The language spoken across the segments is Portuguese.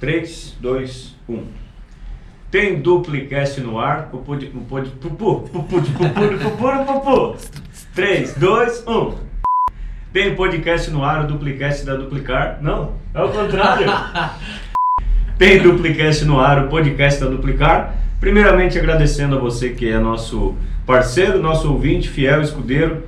3, 2, 1. Tem duplicast no ar. Pupu de pupu de pupu. Pupu de pupu de pupu de pupu. 3, 2, 1. Tem podcast no ar, o duplicast da Duplicar. Não, é o contrário. Tem duplicast no ar, o podcast da Duplicar. Primeiramente agradecendo a você que é nosso parceiro, nosso ouvinte, fiel, escudeiro.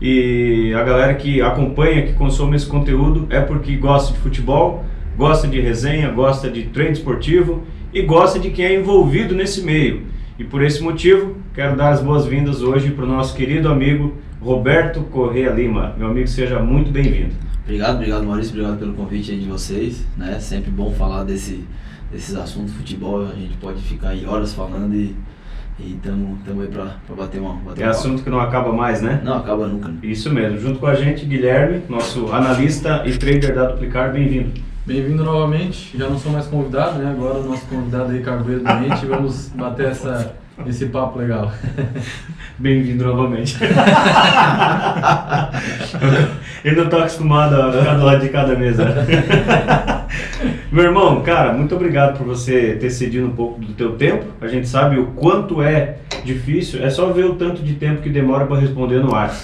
E a galera que acompanha, que consome esse conteúdo é porque gosta de futebol, gosta de resenha, gosta de treino esportivo e gosta de quem é envolvido nesse meio. E por esse motivo, quero dar as boas-vindas hoje para o nosso querido amigo Roberto Correia Lima. Meu amigo, seja muito bem-vindo. Obrigado, obrigado Maurício, obrigado pelo convite de vocês. Né? Sempre bom falar desse, desses assuntos futebol, a gente pode ficar aí horas falando e estamos aí para bater uma. Bater é um assunto que não acaba mais, né? Não acaba nunca. Isso mesmo. Junto com a gente, Guilherme, nosso analista e trader da Duplicar, bem-vindo. Bem-vindo novamente. Já não sou mais convidado, né? Agora o nosso convidado aí, Carveiro Doente. Vamos bater essa, esse papo legal. Bem-vindo novamente. Ele não está acostumado a ficar do lado de cada mesa. Meu irmão, cara, muito obrigado por você ter cedido um pouco do teu tempo. A gente sabe o quanto é difícil. É só ver o tanto de tempo que demora para responder no ar,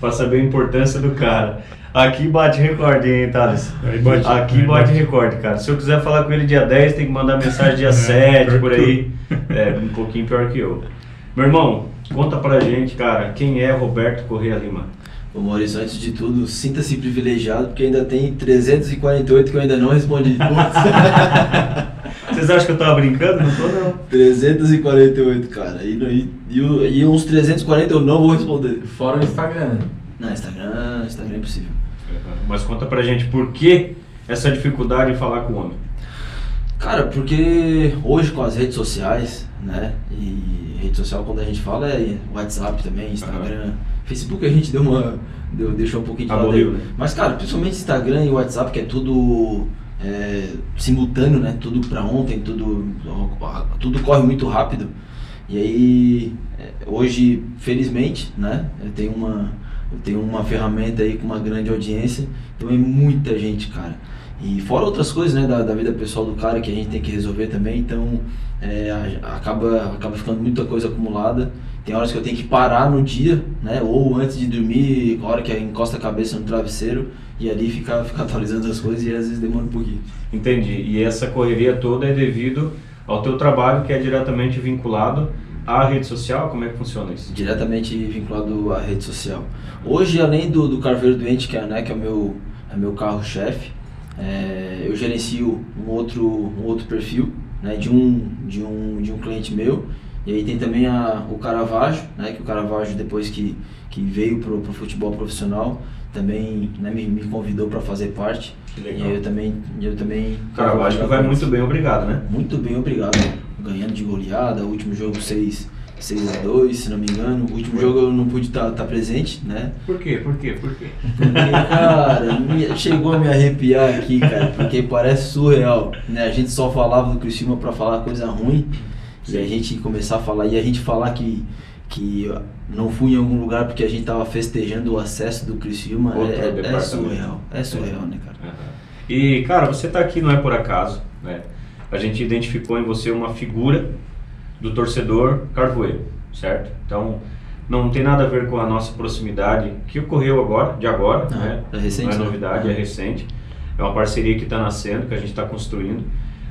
para saber a importância do cara. Aqui bate recorde, hein, Thales? Bate, Aqui bate recorde, cara. Se eu quiser falar com ele dia 10, tem que mandar mensagem dia 7, por aí. É, um pouquinho pior que eu. Meu irmão, conta pra gente, cara, quem é Roberto Correia Lima? Ô Maurício, antes de tudo, sinta-se privilegiado, porque ainda tem 348 que eu ainda não respondi. Vocês acham que eu tava brincando? Não tô, não. 348, cara. E, e, e, e uns 340 eu não vou responder. Fora o Instagram. Não, Instagram, Instagram é impossível. Mas conta pra gente por que essa dificuldade em falar com o homem? Cara, porque hoje com as redes sociais, né? E rede social quando a gente fala é WhatsApp também, Instagram. Uhum. Facebook a gente deu uma. Deu, deixou um pouquinho de lado. Né? Mas, cara, principalmente Instagram e WhatsApp, que é tudo é, simultâneo, né? Tudo pra ontem, tudo, tudo corre muito rápido. E aí, é, hoje, felizmente, né? Eu tenho uma, eu tenho uma ferramenta aí com uma grande audiência, então é muita gente, cara. E fora outras coisas, né, da, da vida pessoal do cara que a gente tem que resolver também, então é, acaba, acaba ficando muita coisa acumulada. Tem horas que eu tenho que parar no dia, né, ou antes de dormir, a hora que encosta a cabeça no travesseiro e ali ficar, ficar atualizando as coisas e às vezes demora um pouquinho. Entendi. E essa correria toda é devido ao teu trabalho que é diretamente vinculado à rede social? Como é que funciona isso? Diretamente vinculado à rede social. Hoje, além do, do Carveiro Doente, que é, né, que é o meu, é meu carro-chefe, é, eu gerencio um outro, um outro perfil né, de, um, de, um, de um cliente meu. E aí tem também a, o Caravaggio, né, que o Caravaggio depois que, que veio para o futebol profissional, também né, me, me convidou para fazer parte. Que legal. E eu também... Eu também Caravaggio vai muito bem, obrigado, né? Muito bem, obrigado. Ganhando de goleada, o último jogo 6... 6 a 2 se não me engano. O último jogo eu não pude estar tá, tá presente, né? Por quê? Por quê? Por quê? Porque, cara, me, chegou a me arrepiar aqui, cara, porque parece surreal, né? A gente só falava do Criciúma para falar coisa ruim Sim. e a gente começar a falar e a gente falar que que não fui em algum lugar porque a gente tava festejando o acesso do Criciúma é, é, surreal, é surreal, né, cara? Uhum. E, cara, você tá aqui não é por acaso, né? A gente identificou em você uma figura do torcedor carvoeiro, certo? Então, não tem nada a ver com a nossa proximidade, que ocorreu agora, de agora, ah, né? É recente, não é né? novidade, né? é recente. É uma parceria que está nascendo, que a gente está construindo.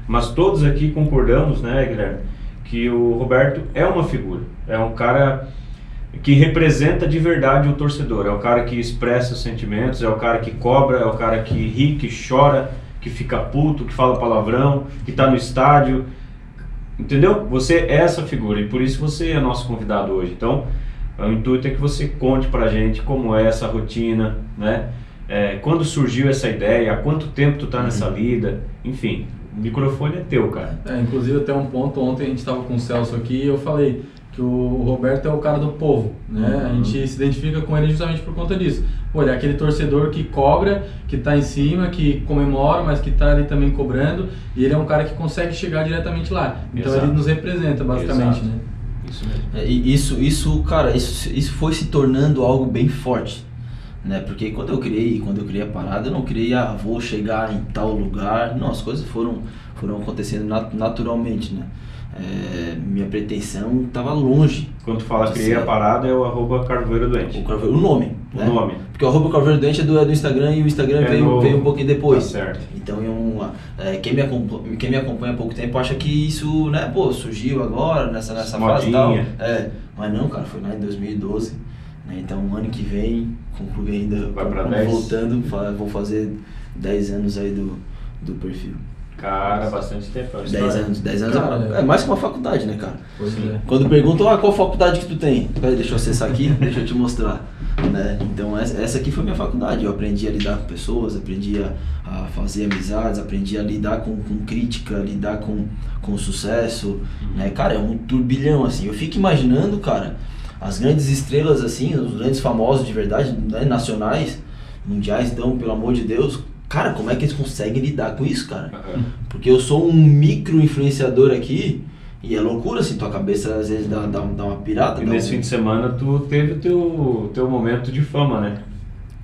Mas todos aqui concordamos, né, Guilherme, que o Roberto é uma figura, é um cara que representa de verdade o torcedor, é o cara que expressa os sentimentos, é o cara que cobra, é o cara que ri, que chora, que fica puto, que fala palavrão, que está no estádio, Entendeu? Você é essa figura e por isso você é nosso convidado hoje. Então, o intuito é que você conte pra gente como é essa rotina, né? É, quando surgiu essa ideia, há quanto tempo tu tá uhum. nessa lida, enfim, o microfone é teu, cara. É, inclusive até um ponto, ontem a gente estava com o Celso aqui e eu falei, que o Roberto é o cara do povo, né? Uhum. A gente se identifica com ele justamente por conta disso. Pô, ele é aquele torcedor que cobra, que está em cima, que comemora, mas que está ali também cobrando, e ele é um cara que consegue chegar diretamente lá. Então Exato. ele nos representa basicamente, Exato. né? Isso mesmo. É, isso, isso, cara, isso, isso foi se tornando algo bem forte. né? Porque quando eu criei, quando eu criei a parada, eu não criei, ah, vou chegar em tal lugar. Não, as coisas foram, foram acontecendo nat naturalmente, né? É, minha pretensão estava longe. Quando tu fala criei a parada é o arroba Carvoeiro Doente. O, Carvoeiro, o nome. O né? nome. Porque o arroba Carvoeiro Doente é do, é do Instagram e o Instagram é veio, no... veio um pouquinho depois. Tá certo. Então é, quem, me acompanha, quem me acompanha há pouco tempo acha que isso, né, pô, surgiu agora, nessa, nessa fase e tal. É, mas não, cara, foi lá em 2012. Né? Então ano que vem, concluí ainda, Vai pra 10. voltando, vou fazer 10 anos aí do, do perfil. Cara, bastante tempo. 10 é anos, 10 anos cara, é, é, mais que uma faculdade, né, cara? É. Quando perguntam, ah, qual faculdade que tu tem? Peraí, deixa eu acessar aqui, deixa eu te mostrar. Né? Então essa aqui foi minha faculdade. Eu aprendi a lidar com pessoas, aprendi a, a fazer amizades, aprendi a lidar com, com crítica, lidar com, com sucesso. Uhum. Né? Cara, é um turbilhão, assim. Eu fico imaginando, cara, as grandes estrelas, assim, os grandes famosos de verdade, né? nacionais, mundiais, então, pelo amor de Deus, Cara, como é que eles conseguem lidar com isso, cara? Uhum. Porque eu sou um micro influenciador aqui e é loucura, assim, tua cabeça às vezes dá, dá, dá uma pirata. E nesse um... fim de semana tu teve o teu, teu momento de fama, né?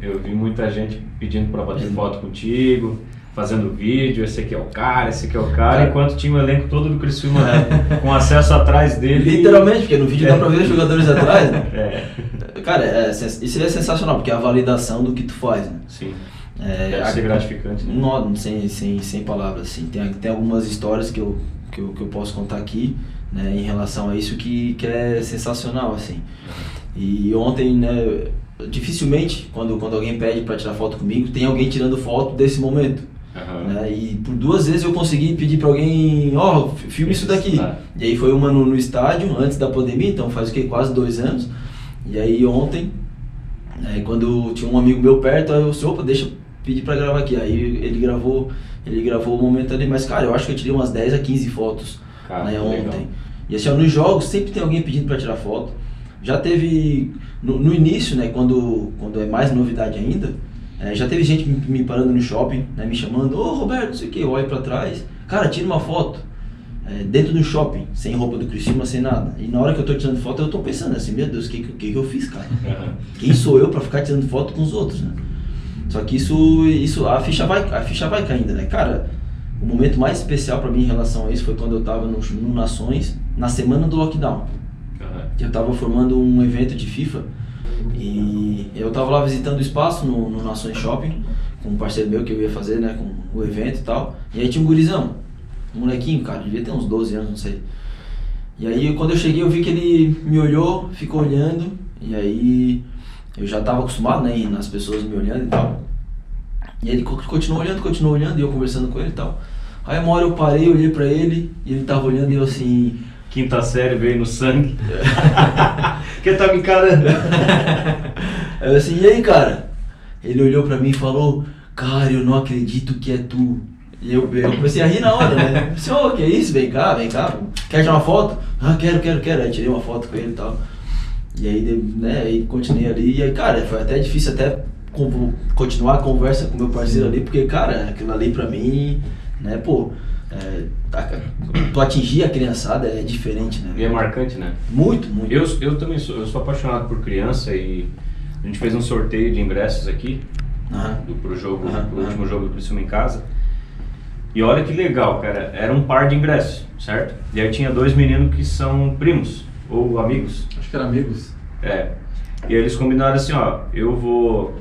Eu vi muita gente pedindo pra bater é. foto contigo, fazendo vídeo, esse aqui é o cara, esse aqui é o cara, é. enquanto tinha o elenco todo do Criciúma é. com acesso atrás dele. Literalmente, porque no vídeo dá pra ver os jogadores atrás, né? É. Cara, é, isso é sensacional, porque é a validação do que tu faz, né? Sim. É, Deve ser gratificante. Né? Não, sem, sem, sem palavras, assim. Tem, tem algumas histórias que eu, que, eu, que eu posso contar aqui, né, em relação a isso que, que é sensacional, assim. E ontem, né, dificilmente, quando, quando alguém pede para tirar foto comigo, tem alguém tirando foto desse momento. Uhum. Né? E por duas vezes eu consegui pedir para alguém, ó, oh, filme isso daqui. E aí foi uma no, no, estádio, antes da pandemia, então faz o que? Quase dois anos. E aí ontem, né, quando tinha um amigo meu perto, aí eu disse, opa, deixa pedi pra gravar aqui. Aí ele gravou, ele gravou o momento ali, mas cara, eu acho que eu tirei umas 10 a 15 fotos cara, né, ontem. Legal. E assim, ó, nos jogos sempre tem alguém pedindo para tirar foto. Já teve no, no, início, né, quando, quando é mais novidade ainda, é, já teve gente me, me, parando no shopping, né, me chamando, ô oh, Roberto, não sei o que, eu olho pra trás, cara, tira uma foto. É, dentro do shopping, sem roupa do Criciúma, sem nada. E na hora que eu tô tirando foto, eu tô pensando assim, meu Deus, o que, que, que eu fiz, cara? Quem sou eu para ficar tirando foto com os outros, né? Só que isso, isso a ficha vai, a ficha vai caindo, né, cara? O momento mais especial para mim em relação a isso foi quando eu tava no, no Nações, na semana do lockdown. Uhum. Eu tava formando um evento de FIFA e eu tava lá visitando o espaço no, no Nações Shopping com um parceiro meu que eu ia fazer, né, com o evento e tal. E aí tinha um gurizão, um molequinho, cara, devia ter uns 12 anos, não sei. E aí quando eu cheguei eu vi que ele me olhou, ficou olhando e aí eu já estava acostumado, né, nas pessoas me olhando e tal. E ele continuou olhando, continuou olhando, e eu conversando com ele e tal. Aí uma hora eu parei, olhei pra ele, e ele tava olhando e eu assim... Quinta série veio no sangue. que tá me encarando. eu assim, e aí, cara? Ele olhou pra mim e falou, cara, eu não acredito que é tu. E eu, eu comecei a rir na hora, né? Eu disse, ô, oh, que é isso? Vem cá, vem cá. Quer tirar uma foto? Ah, quero, quero, quero. Aí tirei uma foto com ele e tal. E aí, né, aí continuei ali. E aí, cara, foi até difícil até continuar a conversa com meu parceiro ali, porque, cara, aquilo ali pra mim, né, pô, é, tu atingir a criançada é diferente, né? E é marcante, né? Muito, muito. Eu, eu também sou, eu sou apaixonado por criança e a gente fez um sorteio de ingressos aqui uhum. pro jogo, uhum. pro último jogo do Criciúma em casa. E olha que legal, cara, era um par de ingressos, certo? E aí tinha dois meninos que são primos ou amigos. Acho que eram amigos. É. E aí eles combinaram assim, ó, eu vou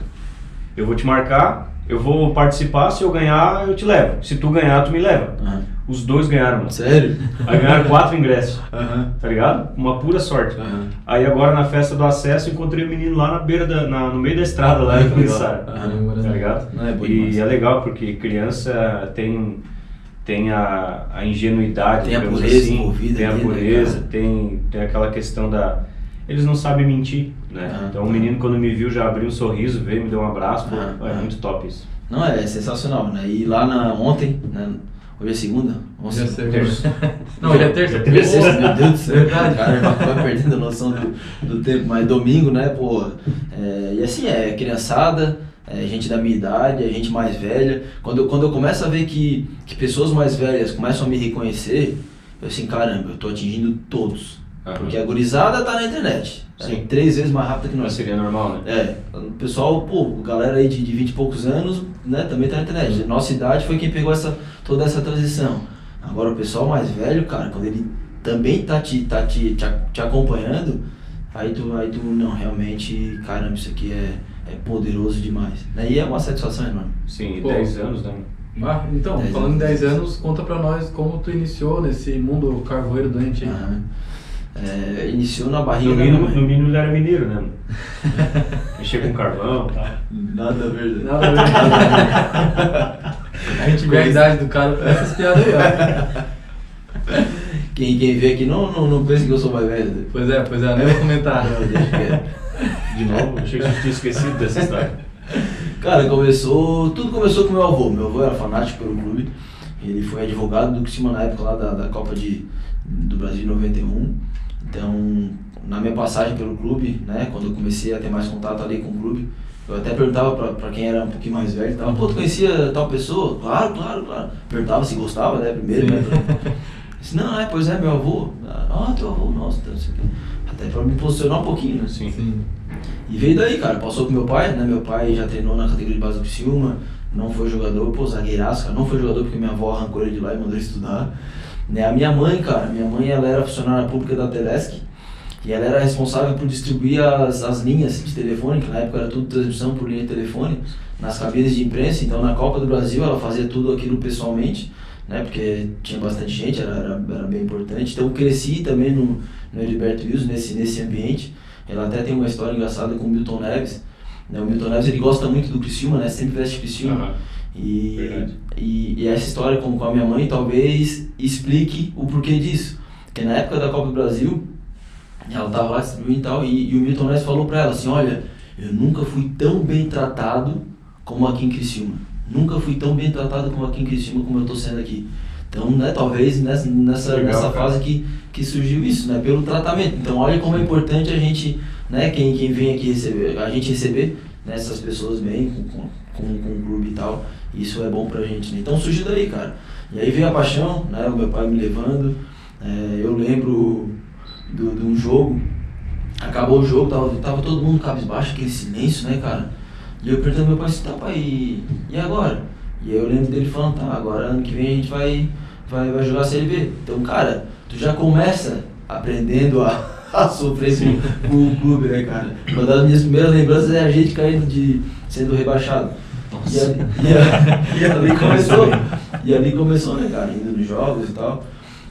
eu vou te marcar, eu vou participar, se eu ganhar, eu te levo. Se tu ganhar, tu me leva. Uhum. Os dois ganharam, mano. Sério? Aí ganharam quatro ingressos. Uhum. Tá ligado? Uma pura sorte. Uhum. Aí agora na festa do acesso encontrei o um menino lá na beira da, na, no meio da estrada lá em começaram. Uhum. Tá ligado? Não, é e é legal porque criança tem tem a, a ingenuidade, tem a pureza assim, envolvida, tem a né, pureza, né, tem, tem aquela questão da eles não sabem mentir, né? Ah, então o menino quando me viu já abriu um sorriso, veio, me deu um abraço, pô, é ah. muito top isso. Não, é, é sensacional, né? E lá na, ontem, né? Hoje é segunda? Hoje é terça. Não, hoje é terça. terça. Meu Deus do céu. Verdade. Cara, vai perdendo a noção do, do tempo. Mas domingo, né, pô. É, e assim, é criançada, é gente da minha idade, é gente mais velha. Quando eu, quando eu começo a ver que, que pessoas mais velhas começam a me reconhecer, eu assim, caramba, eu tô atingindo todos Aham. Porque a gurizada tá na internet. É Sim. três vezes mais rápida que Mas nós. seria normal, né? É, o pessoal, pô, galera aí de, de 20 e poucos anos, né, também tá na internet. Nossa idade foi quem pegou essa, toda essa transição. Agora o pessoal mais velho, cara, quando ele também tá te, tá te, te, te acompanhando, aí tu, aí tu, não, realmente, caramba, isso aqui é, é poderoso demais. Né? E é uma satisfação enorme. Sim, Pô. 10 anos, né? Ah, então, Dez falando em anos. 10 anos, conta pra nós como tu iniciou nesse mundo carvoeiro doente aí. Aham. É, iniciou na barriga No mínimo, no mínimo ele era mineiro, né? Mexer com carvão e tal. Nada a ver. Nada a ver, nada a ver. A gente vê a idade do cara por essas piadas aí, ó. Quem, quem vê aqui não, não, não pensa que eu sou mais velho. Pois é, pois é, nem vou comentar. Não, deixa. De novo, achei que você tinha esquecido dessa história. Cara, começou. Tudo começou com meu avô. Meu avô era fanático pelo clube. Ele foi advogado do Criciúma na época lá da, da Copa de, do Brasil de 91. Então, na minha passagem pelo clube, né, quando eu comecei a ter mais contato ali com o clube, eu até perguntava pra, pra quem era um pouquinho mais velho, tal, pô, tu conhecia tal pessoa? Claro, claro, claro. Perguntava se gostava, né, primeiro, né? pra- Disse, não, é, pois é, meu avô. Ah, teu avô, nossa, então, não sei o quê. Até pra me posicionar um pouquinho, né? Sim. Sim. E veio daí, cara. Passou com meu pai, né? Meu pai já treinou na categoria de base do Criciúma, não foi jogador, pô, zagueiraço, cara. Não foi jogador porque minha avó arrancou ele de lá e mandou ele estudar. Né? A minha mãe, cara, minha mãe ela era funcionária pública da Telesc e ela era responsável por distribuir as, as linhas de telefone, que na época era tudo transmissão por linha de telefone, nas cabines de imprensa. Então na Copa do Brasil ela fazia tudo aquilo pessoalmente, né? Porque tinha bastante gente, era, era, era bem importante. Então cresci também no, no Heriberto Wilson, nesse, nesse ambiente. Ela até tem uma história engraçada com o Milton Neves. Né? O Milton Neves ele gosta muito do Criciúma, né? Sempre veste Criciúma. Aham. E, e, e essa história com, com a minha mãe talvez explique o porquê disso. Porque na época da Copa do Brasil, ela tava lá distribuindo e tal, e, e o Milton Neves falou pra ela assim, olha, eu nunca fui tão bem tratado como aqui em Criciúma. Nunca fui tão bem tratado como aqui em Criciúma como eu tô sendo aqui. Então, né, talvez nessa, nessa, Legal, nessa cara. fase que, que surgiu isso, né, pelo tratamento. Então, olha como é importante a gente, né, quem, quem vem aqui receber, a gente receber né, essas pessoas bem, com, com, com, com o clube e tal. Isso é bom pra gente, né? Então surgiu daí, cara. E aí veio a paixão, né, o meu pai me levando. É, eu lembro de um jogo, acabou o jogo, tava, tava todo mundo cabisbaixo, aquele silêncio, né, cara? E eu perguntando ao meu pai assim, tá pai, e, e agora? E aí eu lembro dele falando, tá, agora ano que vem a gente vai, vai, vai jogar a Série B. Então, cara, tu já começa aprendendo a, a sofrer com o clube, né, cara? Uma das minhas primeiras lembranças é a gente caindo de. sendo rebaixado. E, ali- e, a- e ali começou. E ali começou, né, cara, indo nos jogos e tal.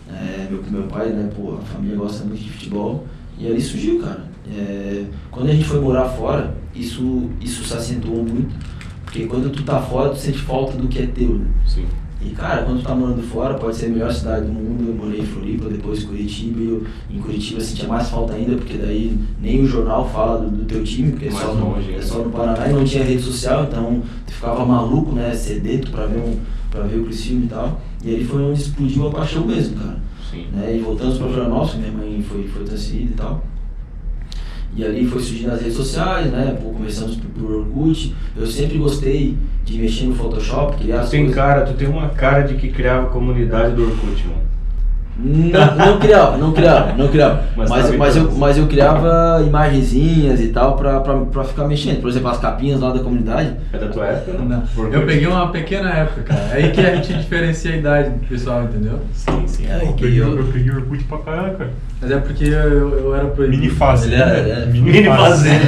É, meu, meu pai, né, pô, a família gosta muito de futebol. E ali surgiu, cara. É, quando a gente foi morar fora, isso, isso se acentuou muito. Porque quando tu tá fora, tu sente falta do que é teu, né? Sim. E cara, quando tu tá morando fora, pode ser a melhor cidade do mundo. Eu morei em Floripa, depois Curitiba, e eu, em Curitiba eu sentia mais falta ainda, porque daí nem o jornal fala do, do teu time, porque é só, no, é né? só no Paraná e não tinha rede social, então tu ficava maluco, né, sedento pra ver, um, pra ver o Criciúma e tal. E aí foi onde explodiu a paixão mesmo, cara. Sim. Né? E voltamos pra Florianópolis, minha mãe foi, foi transferida e tal. E ali foi surgindo as redes sociais, né? Pô, começamos por, por Orkut. Eu sempre gostei de mexer no Photoshop, criar Tu as tem coisas. cara, tu tem uma cara de que criava comunidade do Orkut, mano. Não, não criava, não criava, não criava. Mas Mas, tava mas, eu, mas eu criava imagenzinhas e tal pra, pra, pra ficar mexendo. Por exemplo, as capinhas lá da comunidade. É da tua época, não? Eu peguei uma pequena época, cara. É aí que a gente diferencia a idade do pessoal, entendeu? Sim, sim. É, Eu que peguei, eu- eu peguei Orkut pra caralho, cara. Mas é porque eu, eu era proibido. Mini Fazenda. Ele era- é. Mini fazenda.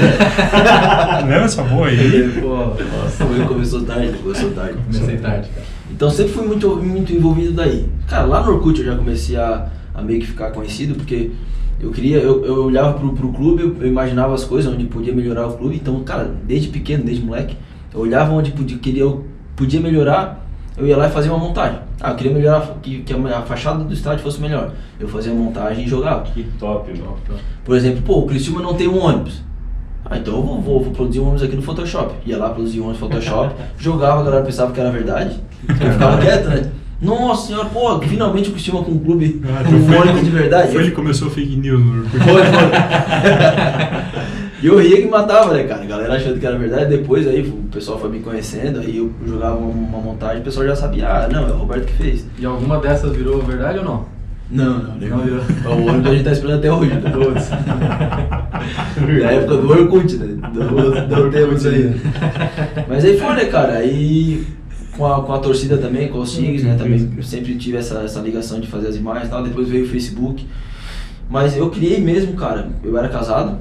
Lembra essa boa aí? Pô, Nossa, começou tarde, começou tarde. comecei tarde, cara. Então sempre fui muito, muito envolvido daí. Cara, lá no Orkut eu já comecei a, a meio que ficar conhecido, porque eu queria, eu, eu olhava pro, pro clube, eu, imaginava as coisas onde podia melhorar o clube. Então, cara, desde pequeno, desde moleque, eu olhava onde podia, queria, eu podia melhorar, eu ia lá e fazia uma montagem. Ah, eu queria melhorar, que, que a fachada do estádio fosse melhor. Eu fazia a montagem e jogava. Que top, meu. Por exemplo, pô, o Criciúma não tem um ônibus. Ah, então eu vou, vou, vou produzir um ônibus aqui no Photoshop. Ia lá, produzir um ônibus no Photoshop, jogava, a galera pensava que era verdade. Eu ficava quieto, né? Nossa senhora, pô, finalmente o Criciúma com um clube Ah, então um foi de verdade. Foi ele que começou fake news no. Foi, foi. E eu ria que matava, né, cara? A galera achando que era verdade. Depois aí o pessoal foi me conhecendo, aí eu jogava uma, uma montagem, o pessoal já sabia, ah, não, é o Roberto que fez. E alguma dessas virou verdade ou não? Não, não, nem olhou. O ônibus a gente tá esperando até hoje, né? Todos. Na época do Orkut, né? Do, do aí. Mas aí foi, né, cara? Aí com a, com a torcida também, com os Tigres, né? Também sempre tive essa, essa ligação de fazer as imagens e tal. Depois veio o Facebook. Mas eu criei mesmo, cara. Eu era casado.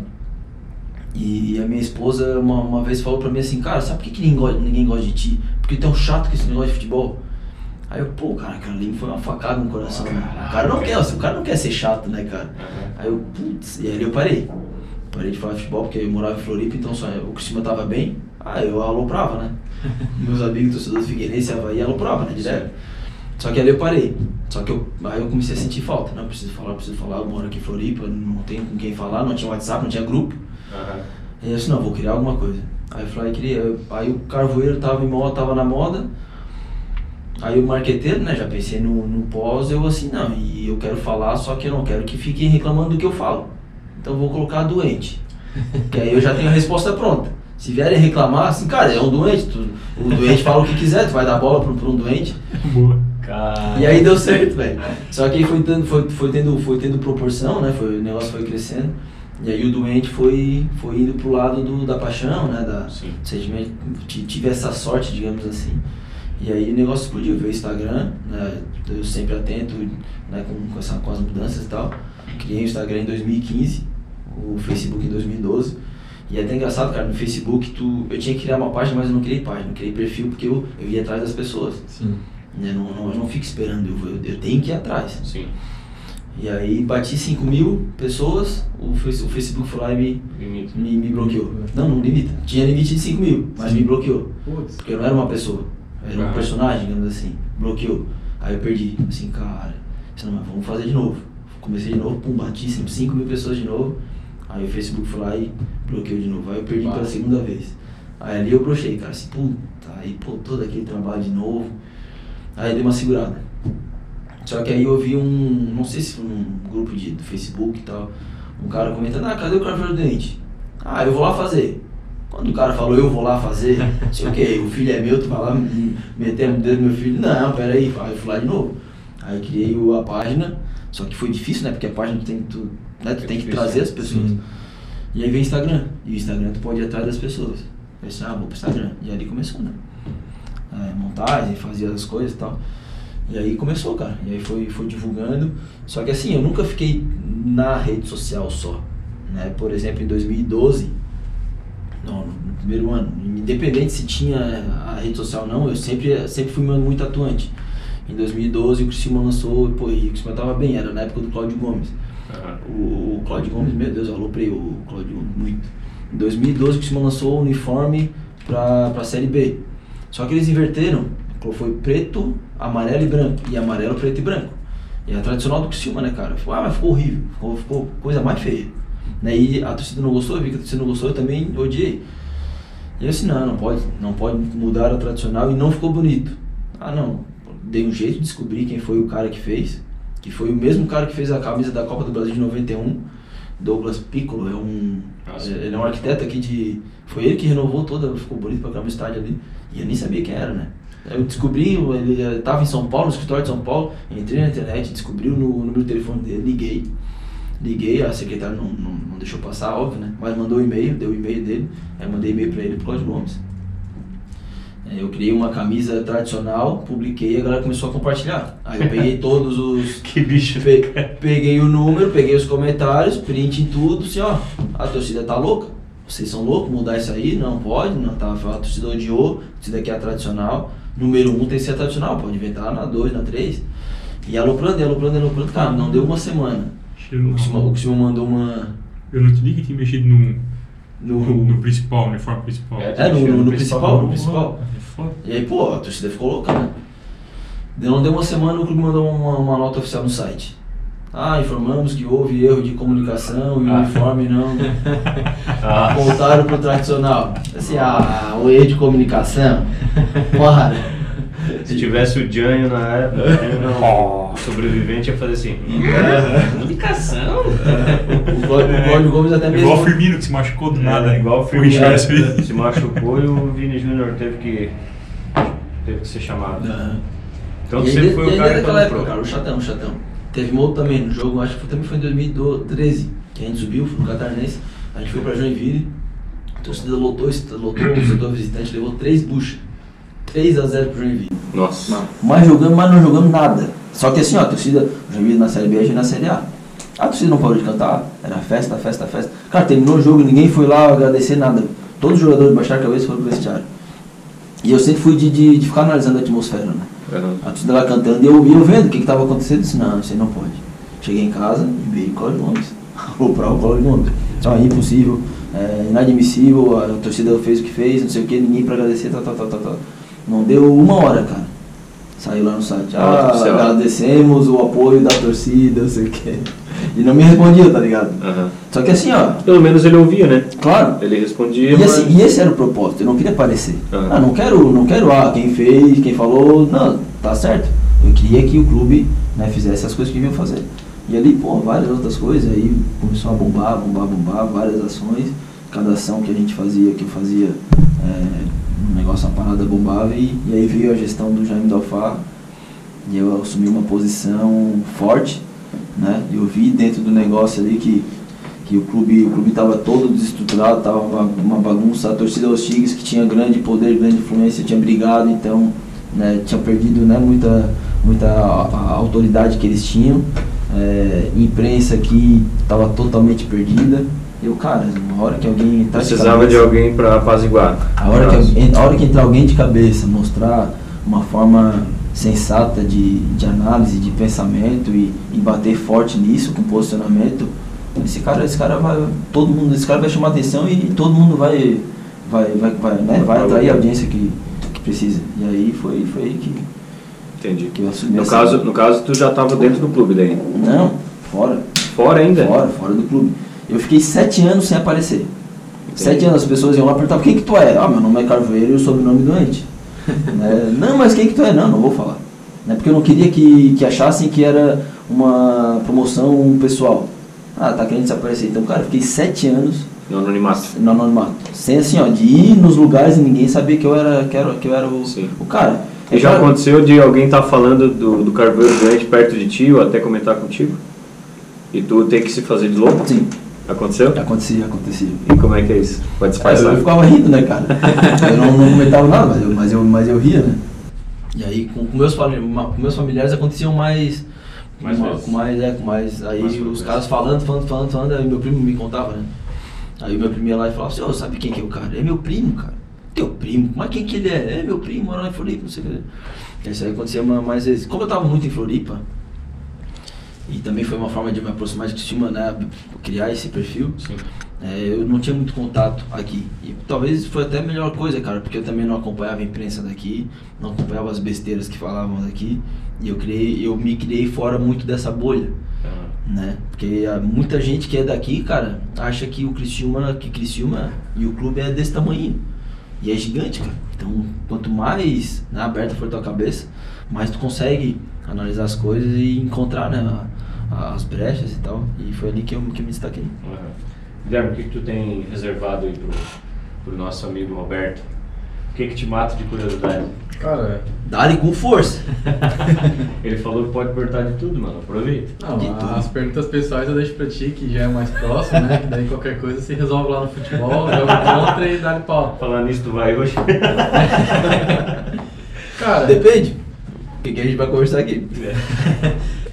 E a minha esposa uma, uma vez falou pra mim assim, cara, sabe por que, que ninguém, gosta, ninguém gosta de ti? Porque tu é um chato com esse negócio de futebol. Aí eu, pô, cara, aquilo ali foi uma facada no coração, né? O cara não quer, o cara não quer ser chato, né, cara? Aí eu, putz, e aí eu parei. Parei de falar de futebol porque eu morava em Floripa, então só, o Cristina tava bem, aí eu aloprava, né? Meus amigos torcedores do Figueirense, Havaí, aloprava, né, direto. Só que ali eu parei. Só que eu, aí eu comecei a sentir falta, não, preciso falar, preciso falar, eu moro aqui em Floripa, não tenho com quem falar, não tinha WhatsApp, não tinha grupo. Aham. Aí eu disse, não, vou criar alguma coisa. Aí eu falei, queria. Aí o carvoeiro tava em moda, tava na moda. Aí o marqueteiro, né, já pensei no, no pós, eu assim, não, e eu quero falar, só que eu não quero que fiquem reclamando do que eu falo. Então eu vou colocar doente. Que aí eu já tenho a resposta pronta. Se vierem reclamar, assim, cara, é um doente, tu- o doente fala o que quiser, tu vai dar bola pra, um- pra um doente. Boa. Cara. E aí deu certo, velho. Só que aí foi tendo, foi, foi, tendo, foi tendo proporção, né? Foi, o negócio foi crescendo. E aí o doente foi, foi indo pro lado do, da paixão, né? Da, Sim. do sentimento. Ti- Tive essa sorte, digamos assim. E aí o negócio explodiu. Veio o Instagram, né? Eu sempre atento né? com, com, essa, com as mudanças e tal. Criei o Instagram em 2015, o Facebook em 2012. E é até engraçado, cara, no Facebook tu, eu tinha que criar uma página, mas eu não criei página, eu criei perfil porque eu, eu ia atrás das pessoas. Sim. Né? Não, não, eu não fico esperando, eu, vou- eu, eu tenho que ir atrás. Sim. E aí bati 5 mil pessoas, o, Face- o Facebook foi lá e me, Limite. me, me bloqueou. Não, não limita. Tinha limite de 5 mil, mas me bloqueou. Putz. Porque eu não era uma pessoa, era um Aham. personagem, digamos assim. Bloqueou. Aí eu perdi. Assim, cara, disse, não, mas vamos fazer de novo. Comecei de novo, pum, bati 5 mil pessoas de novo. Aí o Facebook foi lá e bloqueou de novo. Aí eu perdi pela segunda vez. Aí ali eu brochei, cara, assim, puta, aí pô, todo aquele trabalho de novo. Aí dei uma segurada. Só que aí eu vi um, não sei se foi um grupo de, do Facebook e tal, um cara comentando, ah, cadê o carveiro do dente? Ah, eu vou lá fazer. Quando o cara falou, eu vou lá fazer, sei o que, o filho é meu, tu vai lá me- meter o dedo no meu filho. Não, peraí, aí eu fui lá de novo. Aí criei a página, só que foi difícil, né? Porque a página tu tem, que- tu, né, tu É tem que trazer as pessoas. Sim. E aí vem o Instagram. E o Instagram tu pode ir atrás das pessoas. Disse, ah, vou pro Instagram. E ali começou, né? É, montagem, fazia as coisas e tal. E aí começou, cara. E aí foi, foi divulgando. Só que assim, eu nunca fiquei na rede social só. Né? Por exemplo, em 2012, não, no primeiro ano, independente se tinha a rede social ou não, eu sempre, sempre fui muito atuante. Em 2012 o Criciúma lançou, pô, e o Criciúma tava bem, era na época do Cláudio Gomes. O, o Claudio Gomes, meu Deus, eu aloprei o Claudio Gomes muito. Em 2012 o Criciúma lançou o uniforme pra, pra Série B. Só que eles inverteram, foi preto, amarelo e branco. E amarelo, preto e branco. E é a tradicional do Criciúma, né, cara? Ah, mas ficou horrível. Ficou, ficou coisa mais feia. Né? E a torcida não gostou, eu vi que a torcida não gostou, eu também odiei. E eu disse, não, não pode, não pode mudar a tradicional e não ficou bonito. Ah, não. Dei um jeito de descobrir quem foi o cara que fez. Que foi o mesmo cara que fez a camisa da Copa do Brasil de 91. Douglas Piccolo, é um, Nossa. é- ele é um arquiteto aqui de... Foi ele que renovou toda, ficou bonito pra caramba o estádio ali. E eu nem sabia quem era, né? Eu descobri, ele estava em São Paulo, no escritório de São Paulo, entrei na internet, descobri o número de telefone dele, liguei. Liguei, a secretária não, não, não deixou passar, óbvio, né? Mas mandou o e-mail, deu o e-mail dele, aí mandei e-mail pra ele, pro Cláudio Gomes. É, Eu criei uma camisa tradicional, publiquei e a galera começou a compartilhar. Aí eu peguei todos os. Que bicho. Pe- peguei o número, peguei os comentários, print em tudo, assim, ó, a torcida tá louca. Vocês são loucos, mudar isso aí? Não pode, não tá. A torcida odiou, a torcida aqui é a tradicional. Número um tem que ser a tradicional, pode inventar na 2, na 3. E aloprando, e aloprando, e aloprando, cara, não deu uma semana. Cheiro O. Criciúma mandou uma. Eu não digo que tinha mexido no, No, no, principal, no uniforme principal. É, É, no, no, no principal, no principal. É. E aí, pô, a torcida ficou louca, né? Deu- Não deu uma semana, o clube mandou uma, uma nota oficial no site. Ah, informamos que houve erro de comunicação e o Ah. uniforme não voltaram pro tradicional. Assim, ah, o erro de comunicação. Porra. Se tivesse o Janho na época, não, o sobrevivente ia fazer assim. Comunicação? O Cláudio, o Cláudio Gomes até mesmo. Igual o Firmino que se machucou do nada. É, igual o Firmino aí. se machucou e o Vini Júnior teve que, teve que ser chamado. Então E você aí, foi e o cara que época, cara, o chatão, o chatão. Teve um outro também no jogo, acho que também foi em 2013, que a gente subiu, foi no Catarinense. A gente foi pra Joinville, a torcida lotou, lotou o setor visitante, levou três buchas. 3 a 0 pro Joinville. Nossa. Mas jogamos, mas não jogamos nada. Só que assim, ó, a torcida, o Joinville na Série B, a gente na Série A. A torcida não parou de cantar, era festa, festa, festa. Cara, terminou o jogo, ninguém foi lá agradecer nada. Todos os jogadores baixaram a cabeça e foram pro vestiário. E eu sempre fui de, de, de ficar analisando a atmosfera, né? Uhum. A torcida lá cantando e eu, e eu vendo o que estava acontecendo. Eu disse, não, isso aí não pode. Cheguei em casa e veio Cláudio Gomes. Vou para o Cláudio Gomes. Isso é impossível, é inadmissível, a torcida fez o que fez, não sei o que, ninguém para agradecer, tal, tal, tal, tal, tal. Não deu uma hora, cara. Saiu lá no site. Ah, céu. agradecemos o apoio da torcida, não sei o que. E não me respondia, tá ligado? Aham. Só que assim, ó, Pelo menos ele ouvia, né? claro, Ele respondia, e, mas... assim, e esse era o propósito, eu não queria aparecer. Aham. Ah, não quero, não quero, ah, quem fez, quem falou, não, tá certo. Eu queria que o clube né, fizesse as coisas que deviam fazer. E ali, pô, várias outras coisas, aí começou a bombar, bombar, bombar, várias ações. Cada ação que a gente fazia, que eu fazia, é, negócio, uma parada bombava, e, e aí veio a gestão do Jaime Dalfar, e eu assumi uma posição forte, né? Eu vi dentro do negócio ali que, que o clube o clube estava todo desestruturado, estava uma, uma bagunça, a torcida dos Tigres que tinha grande poder, grande influência, tinha brigado, então né, tinha perdido né, muita, muita a- a autoridade que eles tinham, é, imprensa que estava totalmente perdida. Eu, cara, uma hora que alguém entrar de Precisava de cabeça- alguém pra apaziguar. a hora, que, a hora que entrar alguém de cabeça, mostrar uma forma sensata de, de análise, de pensamento e, e bater forte nisso com posicionamento, esse cara, esse cara vai, todo mundo, esse cara vai chamar atenção e todo mundo vai, vai, vai, vai, né, vai atrair a audiência que, que precisa. E aí foi, foi aí que, Entendi. que eu assumi No essa- caso, no caso, tu já tava dentro do clube daí. Não, fora. Fora ainda? Fora, fora do clube. Eu fiquei sete anos sem aparecer. Entendi. Sete anos as pessoas iam lá perguntar quem que tu é? Ah, meu nome é Carveiro e o sobrenome doente. Né? Não, mas quem que tu é? Não, não vou falar. Né? Porque eu não queria que, que achassem que era uma promoção pessoal. Ah, tá querendo desaparecer. Então, cara, eu fiquei sete anos No anonimato. no anonimato. Sem assim, ó, de ir nos lugares e ninguém sabia que eu era, que era, que eu era o, o cara. E já Cara, aconteceu de alguém estar falando do, do Carveiro Grande perto de ti ou até comentar contigo? E tu ter que se fazer de louco? Sim, Aconteceu? acontecia, acontecia. E como é que é isso? Pode É, eu, disfarçar. eu ficava rindo, né, cara? Eu não, não comentava nada, mas eu, mas, eu, mas eu ria, né? E aí, com, com meus, com meus familiares aconteciam mais. Mais uma- com mais, é, com mais. Aí Mais os caras falando, falando, falando, falando, aí meu primo me contava, né? Aí meu primo ia lá e falava assim, ô, sabe quem que é o cara? É meu primo, cara. Teu primo, mas quem que ele é? É meu primo, mora lá em Floripa, não sei o que. Isso aí acontecia ma- mais vezes. Como eu tava muito em Floripa, e também foi uma forma de me aproximar de Cristina, né? Criar esse perfil. É, eu não tinha muito contato aqui. E talvez foi até a melhor coisa, cara, porque eu também não acompanhava a imprensa daqui, não acompanhava as besteiras que falavam daqui. E eu, criei, eu me criei fora muito dessa bolha, Ah, né? Porque há muita gente que é daqui, cara, acha que o Criciúma, que Criciúma e o clube é desse tamanho. E é gigante, cara. Então, quanto mais né, aberta for tua cabeça, mais tu consegue analisar as coisas e encontrar né, as brechas e tal. E foi ali que eu, que me destaquei. Aham. Guilherme, o que, que tu tem reservado aí pro, pro nosso amigo Roberto? O que, que te mata de curiosidade? Cara, Dá-lhe com força. Ele falou que pode perguntar de tudo, mano. Aproveita. não, De tudo. as perguntas pessoais eu deixo pra ti, que já é mais próximo, né? Que daí qualquer coisa se resolve lá no futebol, joga contra e dá-lhe pau. Falar nisso, tu vai hoje? Cara, Depende. O que, que a gente vai conversar aqui?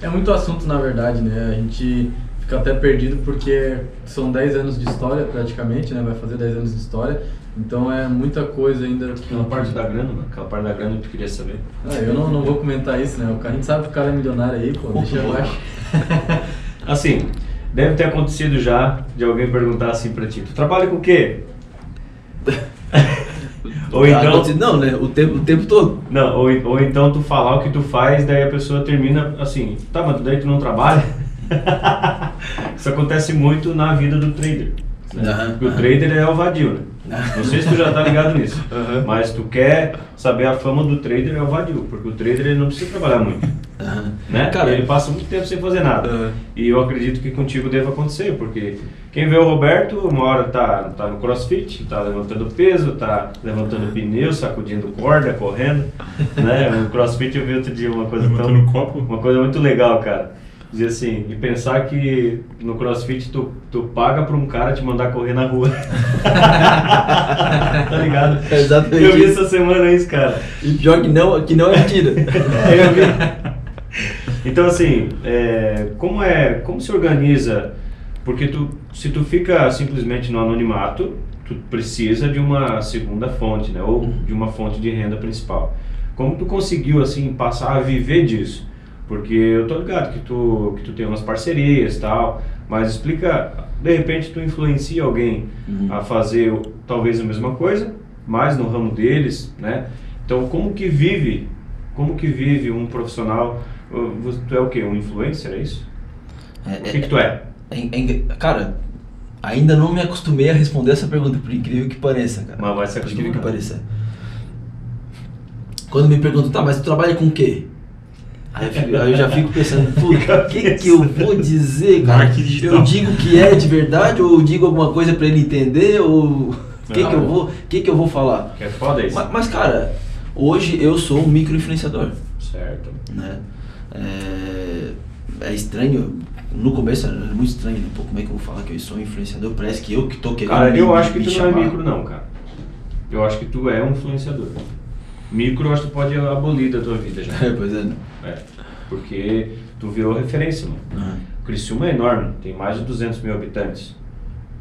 É muito assunto, na verdade, né? A gente fica até perdido porque são 10 anos de história, praticamente, né? Vai fazer 10 anos de história. Então é muita coisa ainda. que- Aquela parte da grana, mano. Aquela parte da grana que tu queria saber. Ah, eu não, não vou comentar isso, né? O cara- A gente sabe que o cara é milionário aí, pô, deixa eu abaixo. Assim, deve ter acontecido já de alguém perguntar assim pra ti: Tu trabalha com o quê? ou então. Não, né? O tempo, o tempo todo. Não, ou, ou então tu falar o que tu faz, daí a pessoa termina assim, tá, mas daí tu não trabalha? Isso acontece muito na vida do trader. Né? Aham, Porque o trader é o vadio, né? Não sei se tu já tá ligado nisso, Aham. mas tu quer saber a fama do trader é o vadio, porque o trader ele não precisa trabalhar muito, Aham. né? Cara, ele passa muito tempo sem fazer nada. Aham. E eu acredito que contigo deva acontecer, porque quem vê o Roberto, uma hora tá, tá no crossfit, tá levantando peso, tá levantando pneu, sacudindo corda, correndo, né? No crossfit eu vi outro dia uma coisa tão... Levantando copo. Uma coisa muito legal, cara. Dizer assim, e pensar que no CrossFit tu, tu paga pra um cara te mandar correr na rua. tá ligado? É exatamente Eu vi essa semana isso, cara. E pior que não, que não é mentira. É, eu vi. Então assim, é, como é, como se organiza? Porque tu, se tu fica simplesmente no anonimato, tu precisa de uma segunda fonte, né? Ou de uma fonte de renda principal. Como tu conseguiu assim passar a viver disso? Porque eu tô ligado que tu que tu tem umas parcerias e tal, mas explica, de repente tu influencia alguém Uhum. a fazer talvez a mesma coisa, mas no ramo deles, né? Então como que vive, como que vive um profissional? Tu é o quê? Um influencer, é isso? É- O que que tu é? é- é engra- cara, ainda não me acostumei a responder essa pergunta, por incrível que pareça, cara. Mas vai se Por incrível que pareça. Quando me perguntam, tá, mas tu trabalha com o quê? Aí eu, fico- aí eu já fico pensando, puta, o que, que eu vou dizer, cara? Eu digo que é de verdade ou eu digo alguma coisa pra ele entender ou o que, que eu vou, que, que eu vou falar? Que é foda isso? Mas, mas, cara, hoje eu sou um micro influenciador, Certo. né? É, é estranho, no começo era muito estranho, né? Pô, como é que eu vou falar que eu sou um influenciador? Parece que eu que tô querendo Cara, me- eu acho que me tu não é chamar. micro não, cara. Eu acho que tu é um influenciador. Micro acho que tu pode abolir da tua vida já. É, pois é. né? É, porque tu virou referência, mano. Ah, Criciúma é enorme, tem mais de 200 mil habitantes.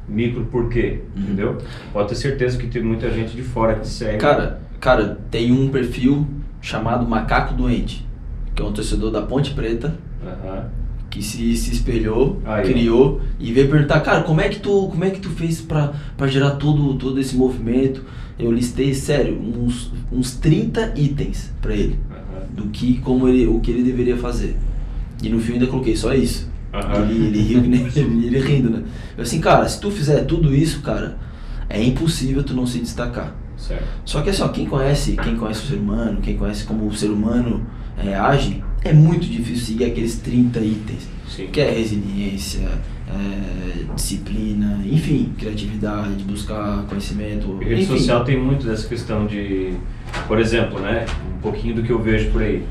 Micro por quê? Uhum. Entendeu? Pode ter certeza que tem muita gente de fora que segue. Cara, cara, tem um perfil chamado Macaco Doente, que é um torcedor da Ponte Preta, Aham. que se, se espelhou, Aí, ó. criou e veio perguntar, cara, como é que tu, como é que tu fez pra, pra gerar todo, todo esse movimento? Eu listei, sério, uns, uns 30 itens pra ele, do que, como ele, o que ele deveria fazer. E no fim eu ainda coloquei só isso. Ele, ele riu, nem- ele, ele rindo, né? Eu assim, cara, se tu fizer tudo isso, cara, é impossível tu não se destacar. Certo. Só que assim, ó, quem conhece, quem conhece o ser humano, quem conhece como o ser humano é, age, é muito difícil seguir aqueles 30 itens. Sim. Que é resiliência, é, disciplina, enfim, criatividade, buscar conhecimento. E rede enfim. social tem muito dessa questão de, por exemplo, né? Um pouquinho do que eu vejo por aí.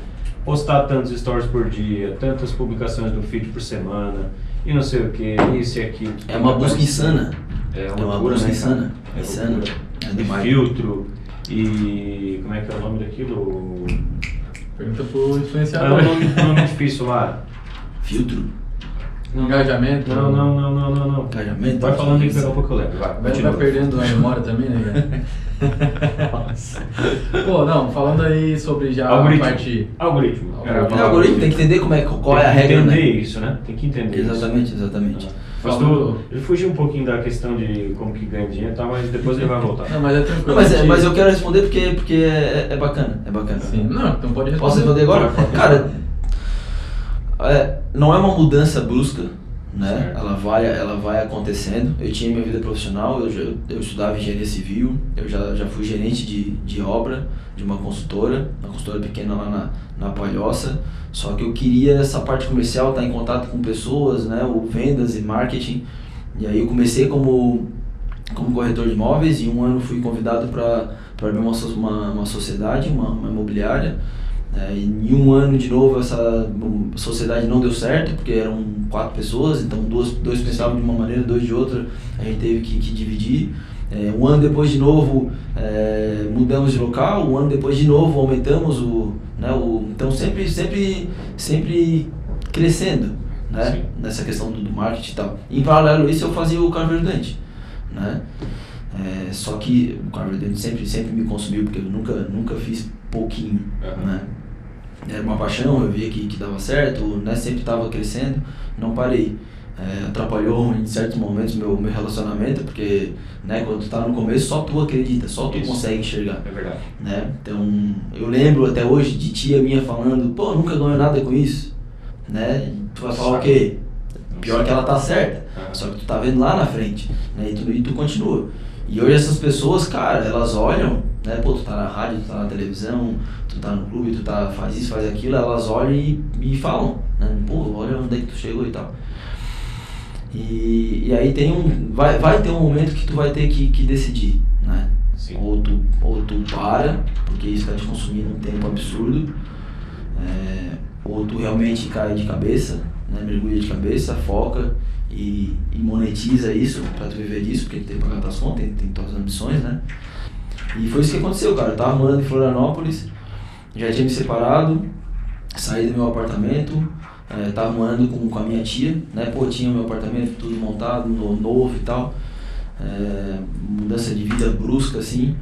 Postar tantos stories por dia, tantas publicações do feed por semana, e não sei o que, isso e aquilo. É uma busca insana. É É uma, uma loucura, busca né, insana. É Insana. É E demais. filtro, e como é que é o nome daquilo? Pergunta pro influenciador. um nome, um nome difícil lá. Filtro, Engajamento. Não, não, não, não, não, não. engajamento. Vai falando aí que daqui a pouco eu lembro. Vai, Vai, vai perdendo a memória também, né, cara? Pô, não, falando aí sobre já Algoritmo. a parte. Algoritmo. É, É, algoritmo, tem que entender como é, qual é a Tem que regra, entender né? isso, né? Tem que entender isso. Exatamente, exatamente. Mas tu, Falando- eu fugi um pouquinho da questão de como que ganha dinheiro, tá? Mas depois ele vai voltar. Não, mas é tranquilo. Não, mas, é- mas eu quero responder porque, porque é, é bacana, é bacana. Sim, não, então pode responder. Posso responder agora? Cara, é, não é uma mudança brusca, né? Certo. Ela vai, ela vai acontecendo. Eu tinha minha vida profissional, eu, já- eu estudava engenharia civil, eu já, já fui gerente de, de obra de uma consultora, uma consultora pequena lá na, na Palhoça. Só que eu queria essa parte comercial, estar em contato com pessoas, né? O vendas e marketing. E aí eu comecei como como corretor de imóveis e um ano fui convidado para abrir uma, uma, uma sociedade, uma, uma imobiliária. É, em um ano de novo essa sociedade não deu certo, porque eram quatro pessoas, então duas, dois pensavam de uma maneira, dois de outra, a gente teve que, que dividir. É, um ano depois de novo é, mudamos de local, um ano depois de novo aumentamos o, né, o então sempre sempre sempre crescendo, né, Sim. nessa questão do, do marketing e tal. Em paralelo a isso eu fazia o carro verdante, né? É, só que o carro verdante sempre sempre me consumiu porque eu nunca nunca fiz pouquinho, Aham. né? Era uma paixão, eu via que, que dava certo, né? Sempre estava crescendo, não parei. É, atrapalhou em certos momentos meu, meu relacionamento, porque né, quando tu tá no começo só tu acredita, só tu Isso. consegue enxergar. É verdade. Né? Então eu lembro até hoje de tia minha falando, pô, nunca ganhou nada com isso. Né? Tu vai falar o quê? Pior que ela tá certa. Aham. Só que tu tá vendo lá na frente, né? E tu, e tu continua. E hoje essas pessoas, cara, elas olham, né? Pô, tu tá na rádio, tu tá na televisão, tu tá no clube, tu tá, faz isso, faz aquilo, elas olham e, e falam, né? Pô, olha onde é que tu chegou e tal. E, e aí tem um. Vai, vai ter um momento que tu vai ter que, que decidir, né? Sim. Ou tu, ou tu para, porque isso vai te consumir um tempo absurdo, É, ou tu realmente cai de cabeça, né, mergulha de cabeça, foca e, e monetiza isso pra tu viver disso, porque tem que pagar tuas contas, tem, tem tuas ambições, né? E foi isso que aconteceu, cara. Eu tava morando em Florianópolis, já tinha me separado, saí do meu apartamento, é, tava morando com, com a minha tia, né? Pô, tinha meu apartamento tudo montado, no- novo e tal. É, mudança de vida brusca, assim.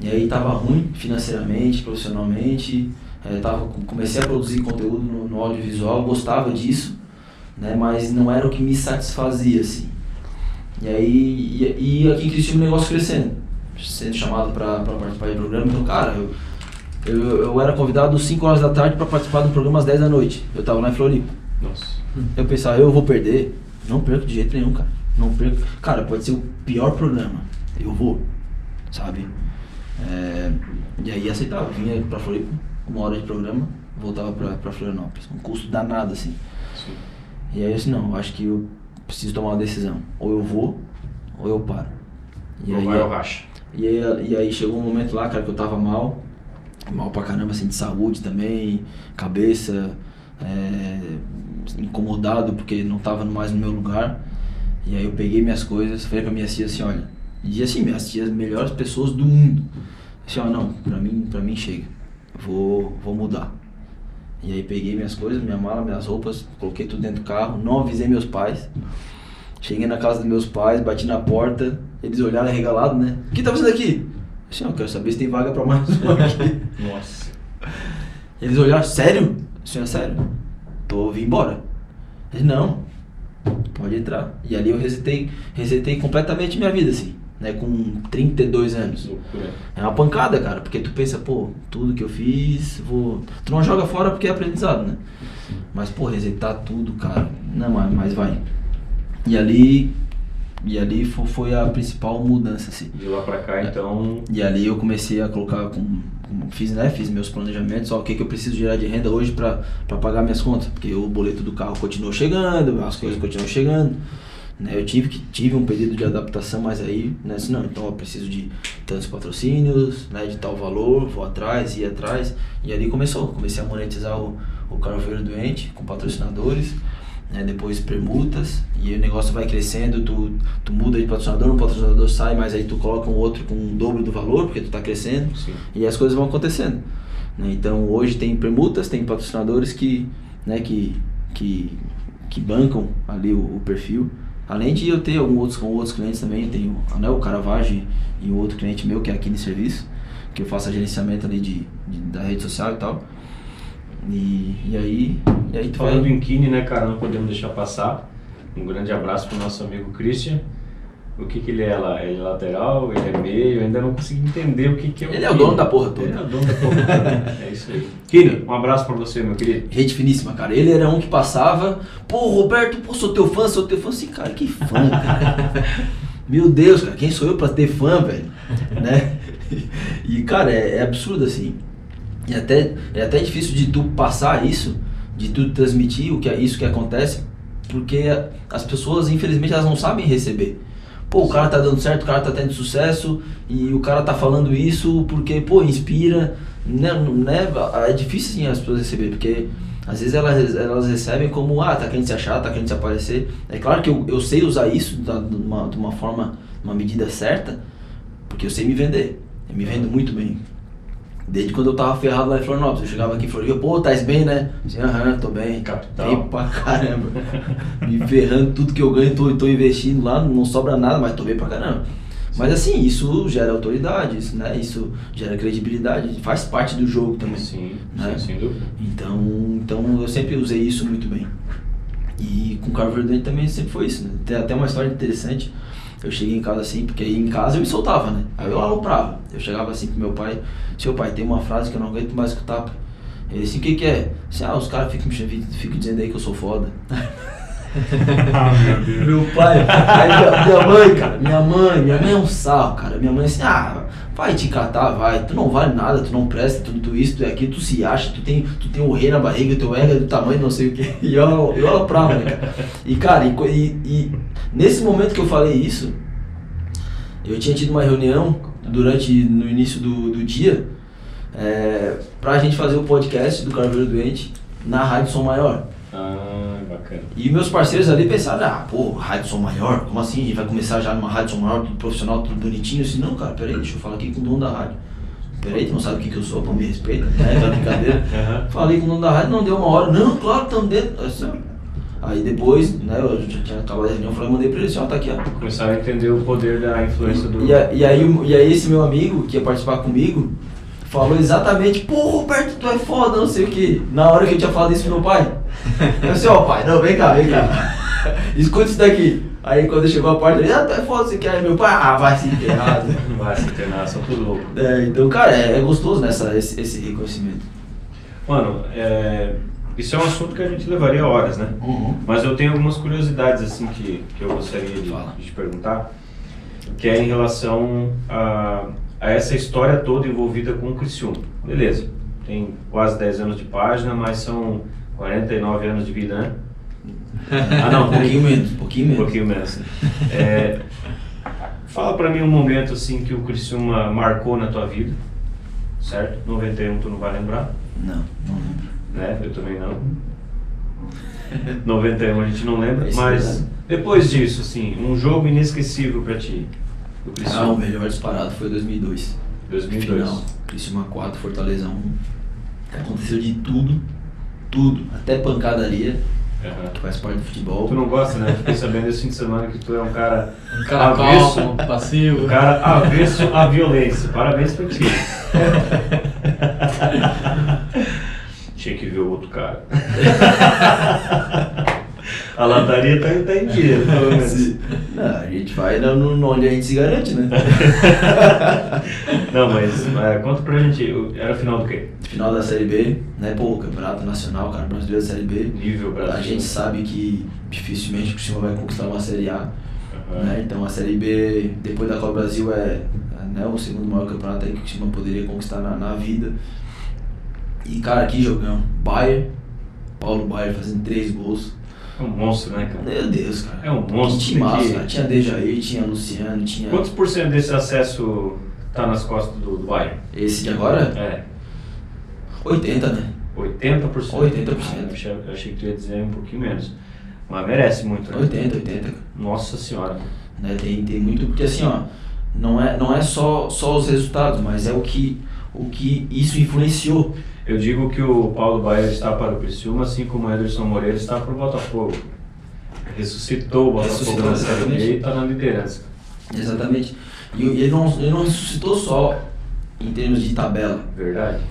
E aí tava ruim financeiramente, profissionalmente. É, tava, comecei a produzir conteúdo no, no audiovisual, gostava disso, né? Mas não era o que me satisfazia, assim. E aí, e, e aqui em Criciúma o negócio crescendo, sendo chamado para participar de programa. Então, cara, eu, eu, eu era convidado às 5 horas da tarde para participar de um programa às 10 da noite. Eu tava lá em Floripa. Nossa. Eu pensava, eu vou perder. Não perco de jeito nenhum, cara. Não perco. Cara, pode ser o pior programa. Eu vou, sabe? É, e aí aceitava. Vinha pra Floripa, uma hora de programa, voltava pra, pra Florianópolis. Um custo danado, assim. Sim. E aí eu disse, não, eu acho que eu preciso tomar uma decisão. Ou eu vou, ou eu paro. E Ou aí, vai ou racha. e aí, e aí chegou um momento lá, cara, que eu tava mal, mal pra caramba, assim, de saúde também, cabeça, é, incomodado porque não tava mais no meu lugar. E aí eu peguei minhas coisas, falei pra minha tia assim, olha, e assim, minhas tias melhores pessoas do mundo. Assim, ó, não, pra mim, pra mim chega, vou, vou mudar. E aí peguei minhas coisas, minha mala, minhas roupas, coloquei tudo dentro do carro, não avisei meus pais. Cheguei na casa dos meus pais, bati na porta, eles olharam arregalados, né? O que tá fazendo aqui? Assim, ó, quero saber se tem vaga pra mais um aqui. Nossa. Eles olharam, sério? Senhor, sério? Tô vim embora. Eles, não, pode entrar. E ali eu resetei, resetei completamente minha vida, assim, né? Com 32 anos. É uma pancada, cara, porque tu pensa, pô, tudo que eu fiz, vou. Tu não joga fora porque é aprendizado, né? Mas, pô, resetar tudo, cara, não, mas vai. E ali. E ali fo- foi a principal mudança, assim. De lá pra cá, então. E ali eu comecei a colocar com, com- fiz, né, fiz meus planejamentos, ó, o que, que eu preciso gerar de renda hoje para pagar minhas contas, porque o boleto do carro continuou chegando, as coisas continuam chegando, né? Eu tive que tive um período de adaptação, mas aí, né, assim, não, então eu preciso de tantos patrocínios, né, de tal valor, vou atrás, ir atrás, e ali começou, comecei a monetizar o o Carveiro Doente com patrocinadores, né, depois permutas, e o negócio vai crescendo, tu, tu muda de patrocinador, um patrocinador sai, mas aí tu coloca um outro com o dobro do valor, porque tu tá crescendo, Sim. e as coisas vão acontecendo. né? Então hoje tem permutas, tem patrocinadores que, né, que, que, que bancam ali o, o perfil. Além de eu ter alguns outros, com outros clientes também, eu tenho né, o Caravage e o outro cliente meu que é aqui no serviço, que eu faço gerenciamento ali de, de- da rede social e tal. E, e aí, e aí Falando vai... em Kine, né, cara, não podemos deixar passar. Um grande abraço pro nosso amigo Christian. O que que ele é lá? Ele é lateral? Ele é meio? Eu ainda não consegui entender o que que é o Ele é o dono da porra toda. Ele é o dono da porra toda. é isso aí. Kine, um abraço pra você, meu querido. Gente finíssima, cara. Ele era um que passava, pô, Roberto, pô, sou teu fã, sou teu fã. Assim, cara, que fã, cara. Meu Deus, cara, quem sou eu pra ter fã, velho? né? E, cara, é, é absurdo, assim. E até, é até difícil de tu passar isso, de tu transmitir o que é isso que acontece, porque as pessoas, infelizmente, elas não sabem receber. Pô, o cara tá dando certo, o cara tá tendo sucesso e o cara tá falando isso porque, pô, inspira. Né, né, é difícil sim as pessoas receber, porque às vezes elas, elas recebem como, ah, tá querendo se achar, tá querendo se aparecer. É claro que eu, eu sei usar isso da, de, uma, de uma forma, uma medida certa, porque eu sei me vender. Eu me vendo muito bem. Desde quando eu tava ferrado lá em Florianópolis. Eu chegava aqui em Floripa, pô, tá bem, né? Assim, aham, tô bem. Capital. Bem pra caramba. me ferrando, tudo que eu ganho, tô, tô investindo lá, não sobra nada, mas tô bem pra caramba. Mas assim, isso gera autoridade, isso, né? Isso gera credibilidade, faz parte do jogo também. Sim, Né? sim, sem dúvida. Então, então eu sempre usei isso muito bem. E com o Carro Verdante também sempre foi isso, né? Tem até uma história interessante. Eu cheguei em casa assim, porque aí em casa eu me soltava, né? Aí eu aloprava. Eu chegava assim pro meu pai, seu pai, tem uma frase que eu não aguento mais escutar. pai." Ele assim, o que que é? Assim, ah, os caras ficam, me ficam dizendo aí que eu sou foda. Ah, meu Deus. Meu pai, aí minha, minha mãe, cara, minha mãe, minha mãe é um sarro, cara. Minha mãe assim, ah, vai te catar, vai, tu não vale nada, tu não presta, tu, tu isso, tu é aquilo, tu se acha, tu tem, tu tem o rei na barriga, teu ego é do tamanho, não sei o que. E eu, eu aloprava, né, cara? E, cara, e, e nesse momento que eu falei isso, eu tinha tido uma reunião durante, no início do, do dia, é, pra gente fazer o podcast do Carveiro Doente na Rádio Som Maior. Ah, bacana. E meus parceiros ali pensaram, ah, pô, Rádio Som Maior, como assim? A gente vai começar já numa Rádio Som Maior, tudo profissional, tudo bonitinho. Eu disse, não, cara, peraí, deixa eu falar aqui com o dono da rádio. Peraí, tu não sabe o que, que eu sou, pô, me respeita, né? Aquela brincadeira. Aham. Falei com o dono da rádio, não deu uma hora. Não, claro, estamos dentro. "Ah." Aí depois, né, eu já tinha acabado a reunião, falei, mandei pra ele assim, ó, tá aqui, ó. Começaram a entender o poder da influência do. E, a- e aí, e aí esse meu amigo que ia participar comigo falou exatamente, pô, Roberto, tu é foda, não sei o que. Na hora que eu tinha falado isso pro meu pai. Eu disse, ó pai, não, vem cá, vem cá. Escuta isso daqui. Aí quando chegou a parte, ele, ah, tu é foda, você quer? Aí meu pai, ah, vai se enterrar. Vai se internar, são tudo louco. é, então, cara, é, é gostoso nessa, esse, esse reconhecimento. Mano, é, isso é um assunto que a gente levaria horas, né? Mas eu tenho algumas curiosidades assim que, que eu gostaria de, de te perguntar, que é em relação a, a essa história toda envolvida com o Criciúma. Beleza, tem quase 10 anos de página, mas são 49 anos de vida, né? Ah não, Um pouquinho menos, um pouquinho um menos. pouquinho menos. É, fala pra mim um momento assim que o Criciúma marcou na tua vida, certo? 91 tu não vai lembrar, Não, não lembro. né? Eu também não. 91 a gente não lembra, Isso é mas depois disso, assim, um jogo inesquecível pra ti. Ah, o Criciúma, melhor disparado foi 2002. 2002. Final, Criciúma 4, Fortaleza 1. Aconteceu de tudo, tudo. Até pancadaria, Aham. que faz parte do futebol. Tu não gosta, né? Fiquei sabendo esse fim de semana que tu é um cara Um cara avesso, calmo, passivo. um cara avesso à violência. Parabéns pra ti. Tinha que ver o outro cara. A lataria tá, tá em dia, pelo menos. Não, a gente vai no, onde a gente se garante, né? Não, mas é, conta pra gente, o- era final do quê? Final da Série B, né? Pô, Campeonato Nacional, cara, brasileiro da Série B. Nível Brasil. A gente sabe que dificilmente o Criciúma vai conquistar uma Série A. Aham. Né? Então a Série B, depois da Copa Brasil, é, é, né, o segundo maior campeonato aí que o Criciúma poderia conquistar na, na vida. E cara, que jogão. Bayer, Paulo Bayer fazendo três gols. É um monstro, né, cara? Meu Deus, cara. É um monstro, Que tem que- cara. Tinha Dejaí, tinha Luciano, tinha. Quantos por cento desse acesso tá nas costas do, do Bayern? Esse de agora? É, 80, né? 80%. 80%. Ah, eu achei, eu achei que tu ia dizer um pouquinho menos. Mas merece muito, né? 80, 80. cara. Nossa senhora. Né? Tem, tem muito, porque assim, ó, não é, não é só, só os resultados, mas é o que, o que isso influenciou. Eu digo que o Paulo Baier está para o Criciúma, assim como o Ederson Moreira está para o Botafogo. Ressuscitou o Botafogo na Série B e está na liderança. Exatamente. E ele não, ele não ressuscitou só em termos de tabela. Verdade.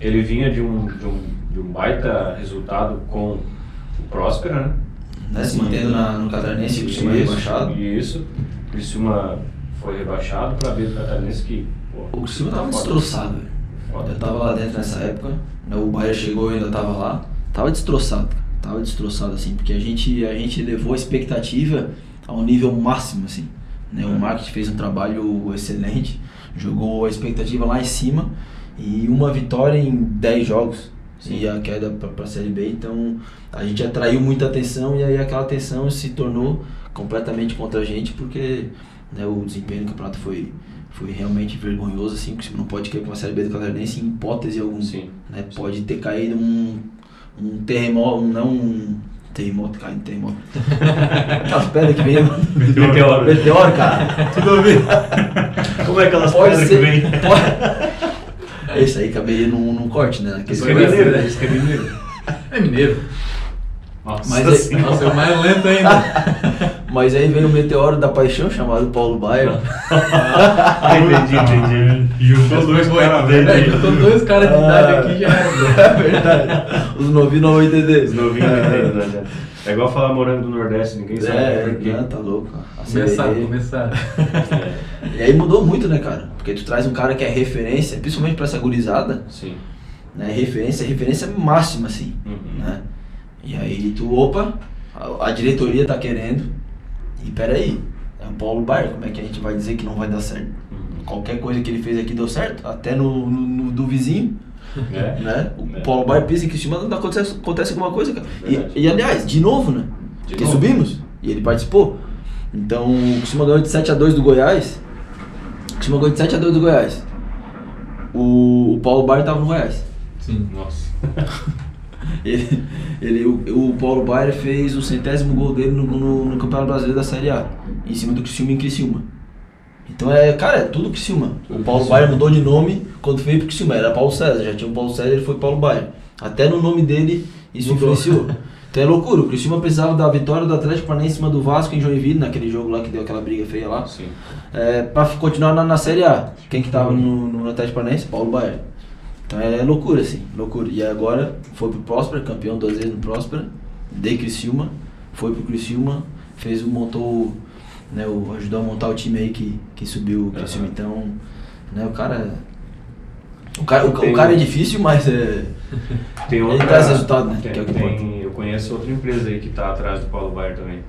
Ele vinha de um, de um, de um baita resultado com o Próspera, né? Né? Se mantendo na, no Catarinense, o Criciúma Isso, rebaixado. Isso. O Criciúma foi rebaixado para ver o Catarinense que... pô, O Criciúma tá tava foda. destroçado, velho. Foda. Eu tava lá dentro nessa época, né? o Bahia chegou e eu ainda tava lá. Tava destroçado. Tava destroçado, assim, porque a gente, a gente levou a expectativa ao nível máximo, assim. Né? O É. marketing fez um trabalho excelente, jogou a expectativa lá em cima e uma vitória em 10 jogos. Sim. E a queda pra, pra Série B, então a gente atraiu muita atenção e aí aquela atenção se tornou completamente contra a gente porque né, o desempenho do campeonato foi, foi realmente vergonhoso, assim, porque você não pode cair com uma Série B do Catarinense em hipótese alguma. Sim. Né? Pode ter caído um, um terremoto, um, não um terremoto, caindo terremoto. Aquelas pedras que vem. Meteoro. Meteoro, cara. Tudo a ver. Como é aquelas Pode pedras ser. que vem? Pode... Esse aí caberia num, num corte, né? Isso que é mineiro, né? Isso que é mineiro. É mineiro. Nossa Mas é- senhora. Nossa, é o mais lento ainda. Mas aí veio o meteoro da paixão chamado Paulo Baia. entendi, entendi. Juntou dois caras velhos É, aí. juntou dois caras de idade aqui já era. É verdade. Os novinhos não vão entender. Os novinhos não entendem, né? É igual falar morango do Nordeste, ninguém sabe É, por quê. não, tá louco. Começaram. É, E aí mudou muito, né, cara? Porque tu traz um cara que é referência, principalmente pra essa gurizada, Sim. né? Referência, referência máxima, assim, Uhum. né? E aí tu, opa, a, a diretoria tá querendo, e peraí, é o Paulo Baier, como é que a gente vai dizer que não vai dar certo? Uhum. Qualquer coisa que ele fez aqui deu certo, até no, no- no do vizinho, É. né? O É. Paulo Baier pensa que em cima não acontece, acontece alguma coisa, cara. E, e aliás, de novo, né? De Porque novo. subimos, e ele participou. Então, o Criciúma ganhou de 7x2 do Goiás. O Criciúma ganhou de 7x2 do Goiás. o, o Paulo Baier tava no Goiás. Sim. Nossa. Ele, ele, o, o Paulo Baier fez o centésimo gol dele no, no, no Campeonato Brasileiro da Série A, em cima do Criciúma em Criciúma. Então é, cara, é tudo Criciúma. O Paulo Baier mudou de nome quando veio pro Criciúma, era Paulo César, já tinha o Paulo César, ele foi Paulo Baier. Até no nome dele isso Mudou. influenciou. Então é loucura, o Criciúma precisava da vitória do Atlético Paranaense em cima do Vasco em Joinville, naquele jogo lá que deu aquela briga feia lá, Sim. é, pra continuar na, na Série A. Quem que tava no, no Atlético Paranaense? Paulo Baier. Então é loucura, assim, loucura. E agora foi pro Próspera, campeão duas vezes no Próspera, de Criciúma, foi pro Criciúma, fez o, montou, né, o, ajudou a montar o time aí que, que subiu o Criciúma. Aham. Então, né, o cara... O cara, o, o cara é difícil, mas é... Tem Ele outra, traz resultado, né? Tem, Que é o que tem- eu conheço outra empresa aí que tá atrás do Paulo Baier também.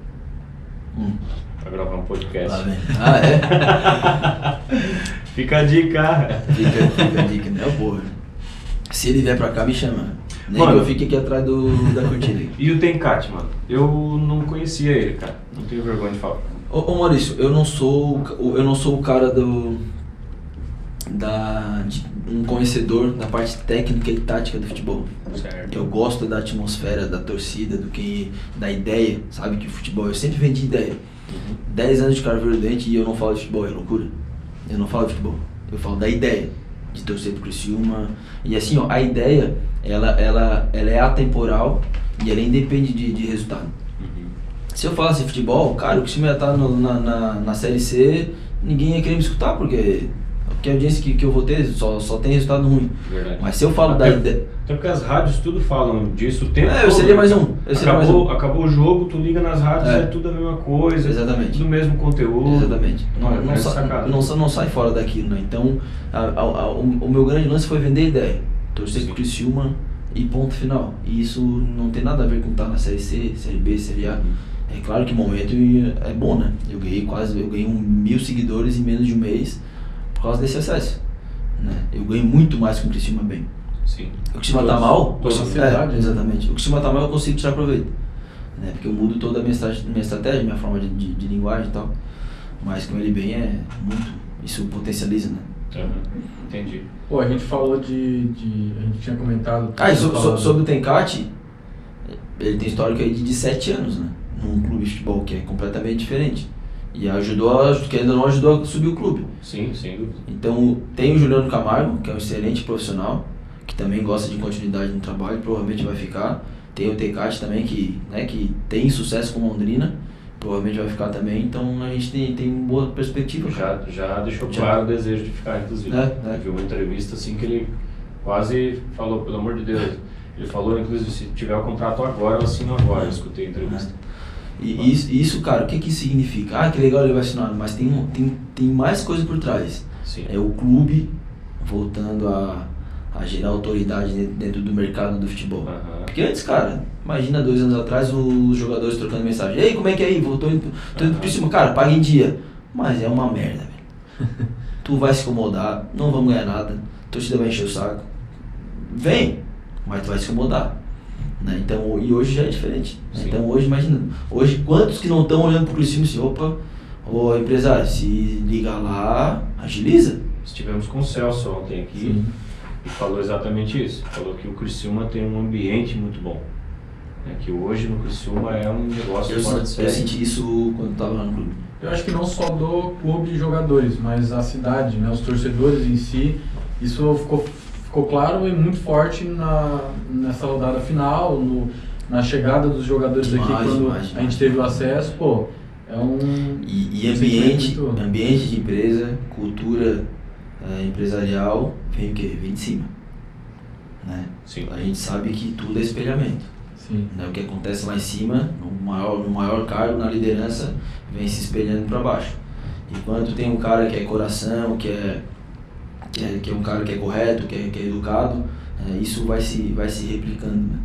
Hum, Pra gravar um podcast. vem. Ah, é? Fica a dica. Fica, fica a dica, né? Porra. Se ele vier pra cá, me chama. Nem Mano. que eu fique aqui atrás do, da cortina. E o Tenkat, mano? Eu não conhecia ele, cara. Não tenho vergonha de falar. Ô, ô Maurício, eu não sou eu não sou o cara do da de um conhecedor da parte técnica e tática do futebol. Certo. Eu gosto da atmosfera, da torcida, do que da ideia, sabe que o futebol eu sempre vendi ideia. Uhum. 10 anos de carveiro dente e eu não falo de futebol, é loucura. Eu não falo de futebol. Eu falo da ideia de torcer pro Criciúma. E assim, ó, a ideia, ela, ela, ela é atemporal e ela independe de, de resultado. Uhum. Se eu falasse de futebol, cara, o Criciúma ia estar no- na, na, na Série C, ninguém ia querer me escutar, porque, porque a audiência que, que eu vou ter só, só tem resultado ruim. Verdade. Mas se eu falo da Até- ideia... Até porque as rádios tudo falam disso o tempo É, eu todo, seria mais um, eu seria acabou, mais um. acabou o jogo, tu liga nas rádios, É. é, tudo a mesma coisa. Exatamente. Tudo o mesmo conteúdo. Exatamente. Não, não, sa- sacada. não, sa- não sai fora daquilo, né? Então, a- a- a- o, o meu grande lance foi vender ideia. Torcer Sim. pro Criciúma e ponto final. E isso não tem nada a ver com estar na Série C, Série B, Série A. É claro que o momento é bom, né? Eu ganhei quase, eu ganhei um mil seguidores em menos de um mês por causa desse acesso. Né? Eu ganhei muito mais com o Criciúma bem. Sim. O Criciúma tá mal? todos- o Criciúma- sociedade, é, né? exatamente. O Criciúma tá mal, eu consigo tirar proveito. Né? Porque eu mudo toda a minha, minha estratégia, minha forma de, de, de linguagem e tal. Mas com ele bem é muito. Isso potencializa, né? Uhum. Entendi. Pô, a gente falou de. de a gente tinha comentado. Ah, e so- so- sobre o Tencate, ele tem histórico aí de, de 7 anos, né? Num clube de futebol que é completamente diferente. E ajudou, a, que ainda não ajudou a subir o clube. Sim, sem dúvida. Então tem o Juliano Camargo, que é um excelente profissional, que também gosta de continuidade no trabalho, provavelmente vai ficar. Tem o Tecate também, que, né, que tem sucesso com Londrina, provavelmente vai ficar também. Então a gente tem, tem uma boa perspectiva. Já, já deixou Já. claro o desejo de ficar, inclusive. É, é. Eu vi uma entrevista assim que ele quase falou, pelo amor de Deus. Ele falou, inclusive, se tiver o contrato agora, eu assino agora. Eu escutei a entrevista. E isso, isso, cara, o que que significa? Ah, que legal ele vai assinar, mas tem, tem, tem mais coisa por trás. Sim. É o clube voltando a, a gerar autoridade dentro, do mercado do futebol. Aham. Porque antes, cara, imagina dois anos atrás os jogadores trocando mensagem. Ei, como é que é aí? Voltou indo, tô indo por cima, cara, paga em dia. Mas é uma merda, velho. tu vai se incomodar, não vamos ganhar nada, a torcida vai encher o saco. Vem, mas tu vai se incomodar. Né? Então, e hoje já é diferente. né? Então hoje, imagina, hoje quantos que não estão olhando pro Criciúma e assim, opa, ô empresário, se ligar lá, agiliza. Estivemos com o Celso ontem aqui Sim. e falou exatamente isso. Falou que o Criciúma tem um ambiente muito bom. Né? Que hoje no Criciúma é um negócio Eu, fora de eu senti isso quando tava lá no clube. Eu acho que não só do clube de jogadores, mas a cidade, né, os torcedores em si, isso ficou, ficou claro e muito forte na, nessa rodada final, no, na chegada dos jogadores aqui Demais, quando demais, a gente teve o acesso, pô, é um... E, e ambiente, ambiente de empresa, cultura eh, empresarial, vem o quê? Vem de cima. Né? Sim. A gente sabe que tudo é espelhamento. Sim. Né? O que acontece lá em cima, no maior, no maior cargo, na liderança, vem se espelhando para baixo. Enquanto tem um cara que é coração, que é, que é, que é um cara que é correto, que é, que é educado, eh, isso vai se, vai se replicando. Né?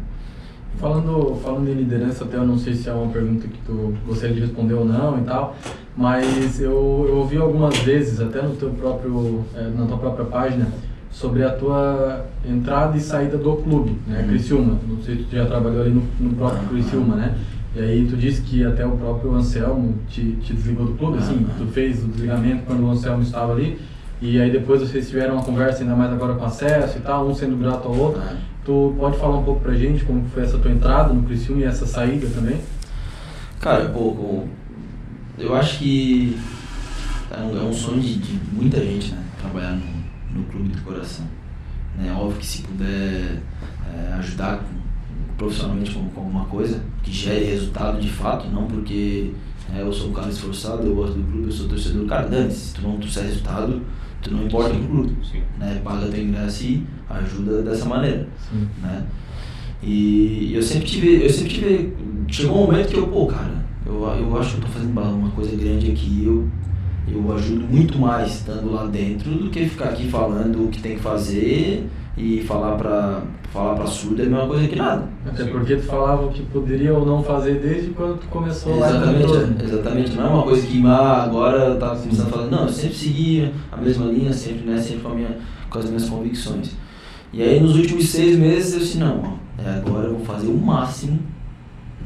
Falando, falando em liderança, até eu não sei se é uma pergunta que tu gostaria de responder ou não e tal, mas eu, eu ouvi algumas vezes, até no teu próprio, eh, na tua própria página, sobre a tua entrada e saída do clube, né, Uhum. Criciúma. Não sei se tu já trabalhou ali no, no próprio. Criciúma, né? E aí tu disse que até o próprio Anselmo te, te desligou do clube, assim, tu fez o desligamento quando o Anselmo estava ali, E aí depois vocês tiveram uma conversa ainda mais agora com acesso e tal, um sendo grato ao outro. É. Tu pode falar um pouco pra gente como foi essa tua entrada no Criciúma e essa saída também? Cara, pô, eu acho que é um, é um sonho de, de muita gente, né? Trabalhar no, no clube do coração. É óbvio que se puder é, ajudar com- profissionalmente com, com alguma coisa que gere resultado de fato, não porque é, eu sou um cara esforçado, eu gosto do clube, eu sou torcedor, cara, dane se tu não trouxer resultado, tu não importa no clube. Né? Paga teu ingresso e ajuda dessa maneira Sim. né? E eu sempre tive, eu sempre tive, chegou um momento que eu, pô, cara, eu, eu acho que eu tô fazendo uma coisa grande aqui, eu, eu ajudo muito mais estando lá dentro do que ficar aqui falando o que tem que fazer e falar pra, falar pra surda é a mesma coisa que nada. Até porque tu falava o que poderia ou não fazer desde quando tu começou lá no retorno. Exatamente, exatamente. Não é uma coisa que ah, agora eu tava começando a falar, não, eu sempre seguia a mesma linha, sempre, né, sempre com, a minha, com as minhas convicções. E aí nos últimos seis meses eu disse, não, ó, é, agora eu vou fazer o máximo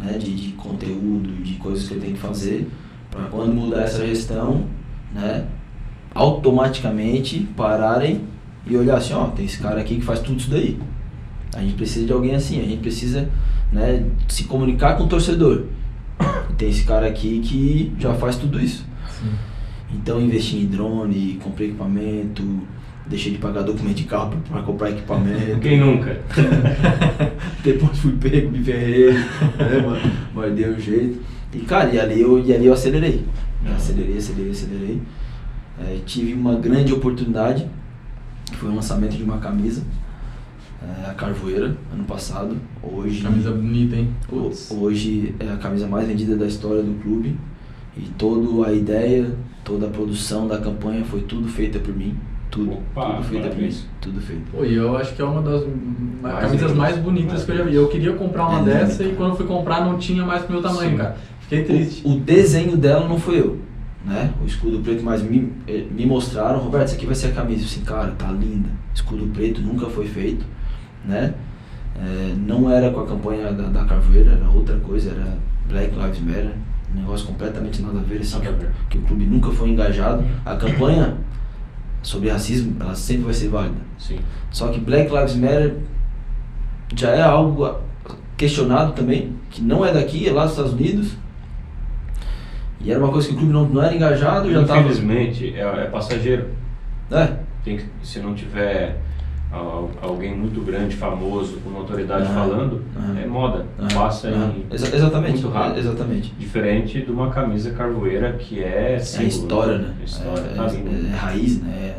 né, de, de conteúdo, de coisas que eu tenho que fazer, para quando mudar essa gestão, né, automaticamente pararem e olhar assim, ó, tem esse cara aqui que faz tudo isso daí. A gente precisa de alguém assim, a gente precisa né, se comunicar com o torcedor. Tem esse cara aqui que já faz tudo isso. Sim. Então investi em drone, comprei equipamento, deixei de pagar documento de carro para comprar equipamento. Quem nunca? Depois fui pego, me ferrei, né, mano? Mas deu um jeito. E cara, e ali eu, e ali eu acelerei. né, Acelerei, acelerei, acelerei. É, tive uma grande oportunidade, que foi o lançamento de uma camisa, é, a Carvoeira, ano passado. Hoje, Camisa bonita, hein? Putz. Hoje é a camisa mais vendida da história do clube e toda a ideia, toda a produção da campanha foi tudo feita por mim. Tudo, Opa, tudo feita por mim. Tudo feito. Pô, e eu acho que é uma das ma- Mais camisas mais bonitas que eu já vi. Eu queria comprar uma É dessa e quando fui comprar não tinha mais pro meu tamanho, Sim. cara. Fiquei triste. O, o desenho dela não foi eu, né? O escudo preto, mas me, eh, me mostraram, Roberto, isso aqui vai ser a camisa. Eu assim, cara, tá linda. Escudo preto nunca foi feito, né? É, não era com a campanha da, da Carvoeira, era outra coisa, era Black Lives Matter. Um negócio completamente nada a ver, assim, ver. que o clube nunca foi engajado. A campanha sobre racismo, ela sempre vai ser válida. Sim. Só que Black Lives Matter já é algo questionado também, que não é daqui, é lá dos Estados Unidos. E era uma coisa que o clube não, não era engajado, já estava. Infelizmente, é, é passageiro. É, Tem que, se não tiver alguém muito grande, famoso, com autoridade Aham, falando, aham. é moda. aham, Passa em Exa- exatamente, muito rápido. é, exatamente. Diferente de uma camisa carvoeira que é É a história, né? História, é, tá é- lindo. é raiz, né? É-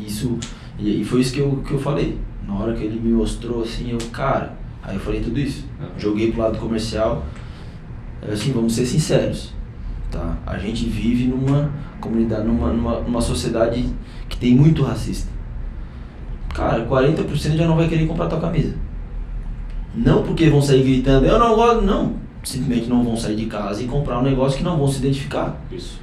é isso. E, e foi isso que eu, que eu falei. Na hora que ele me mostrou assim, eu, cara, aí eu falei tudo isso. Joguei pro lado comercial. Assim, vamos ser sinceros. Tá? A gente vive numa comunidade, numa, numa, numa sociedade que tem muito racista. Cara, 40% já não vai querer comprar tua camisa. Não porque vão sair gritando, eu não gosto, não. Simplesmente não vão sair de casa e comprar um negócio que não vão se identificar. Isso.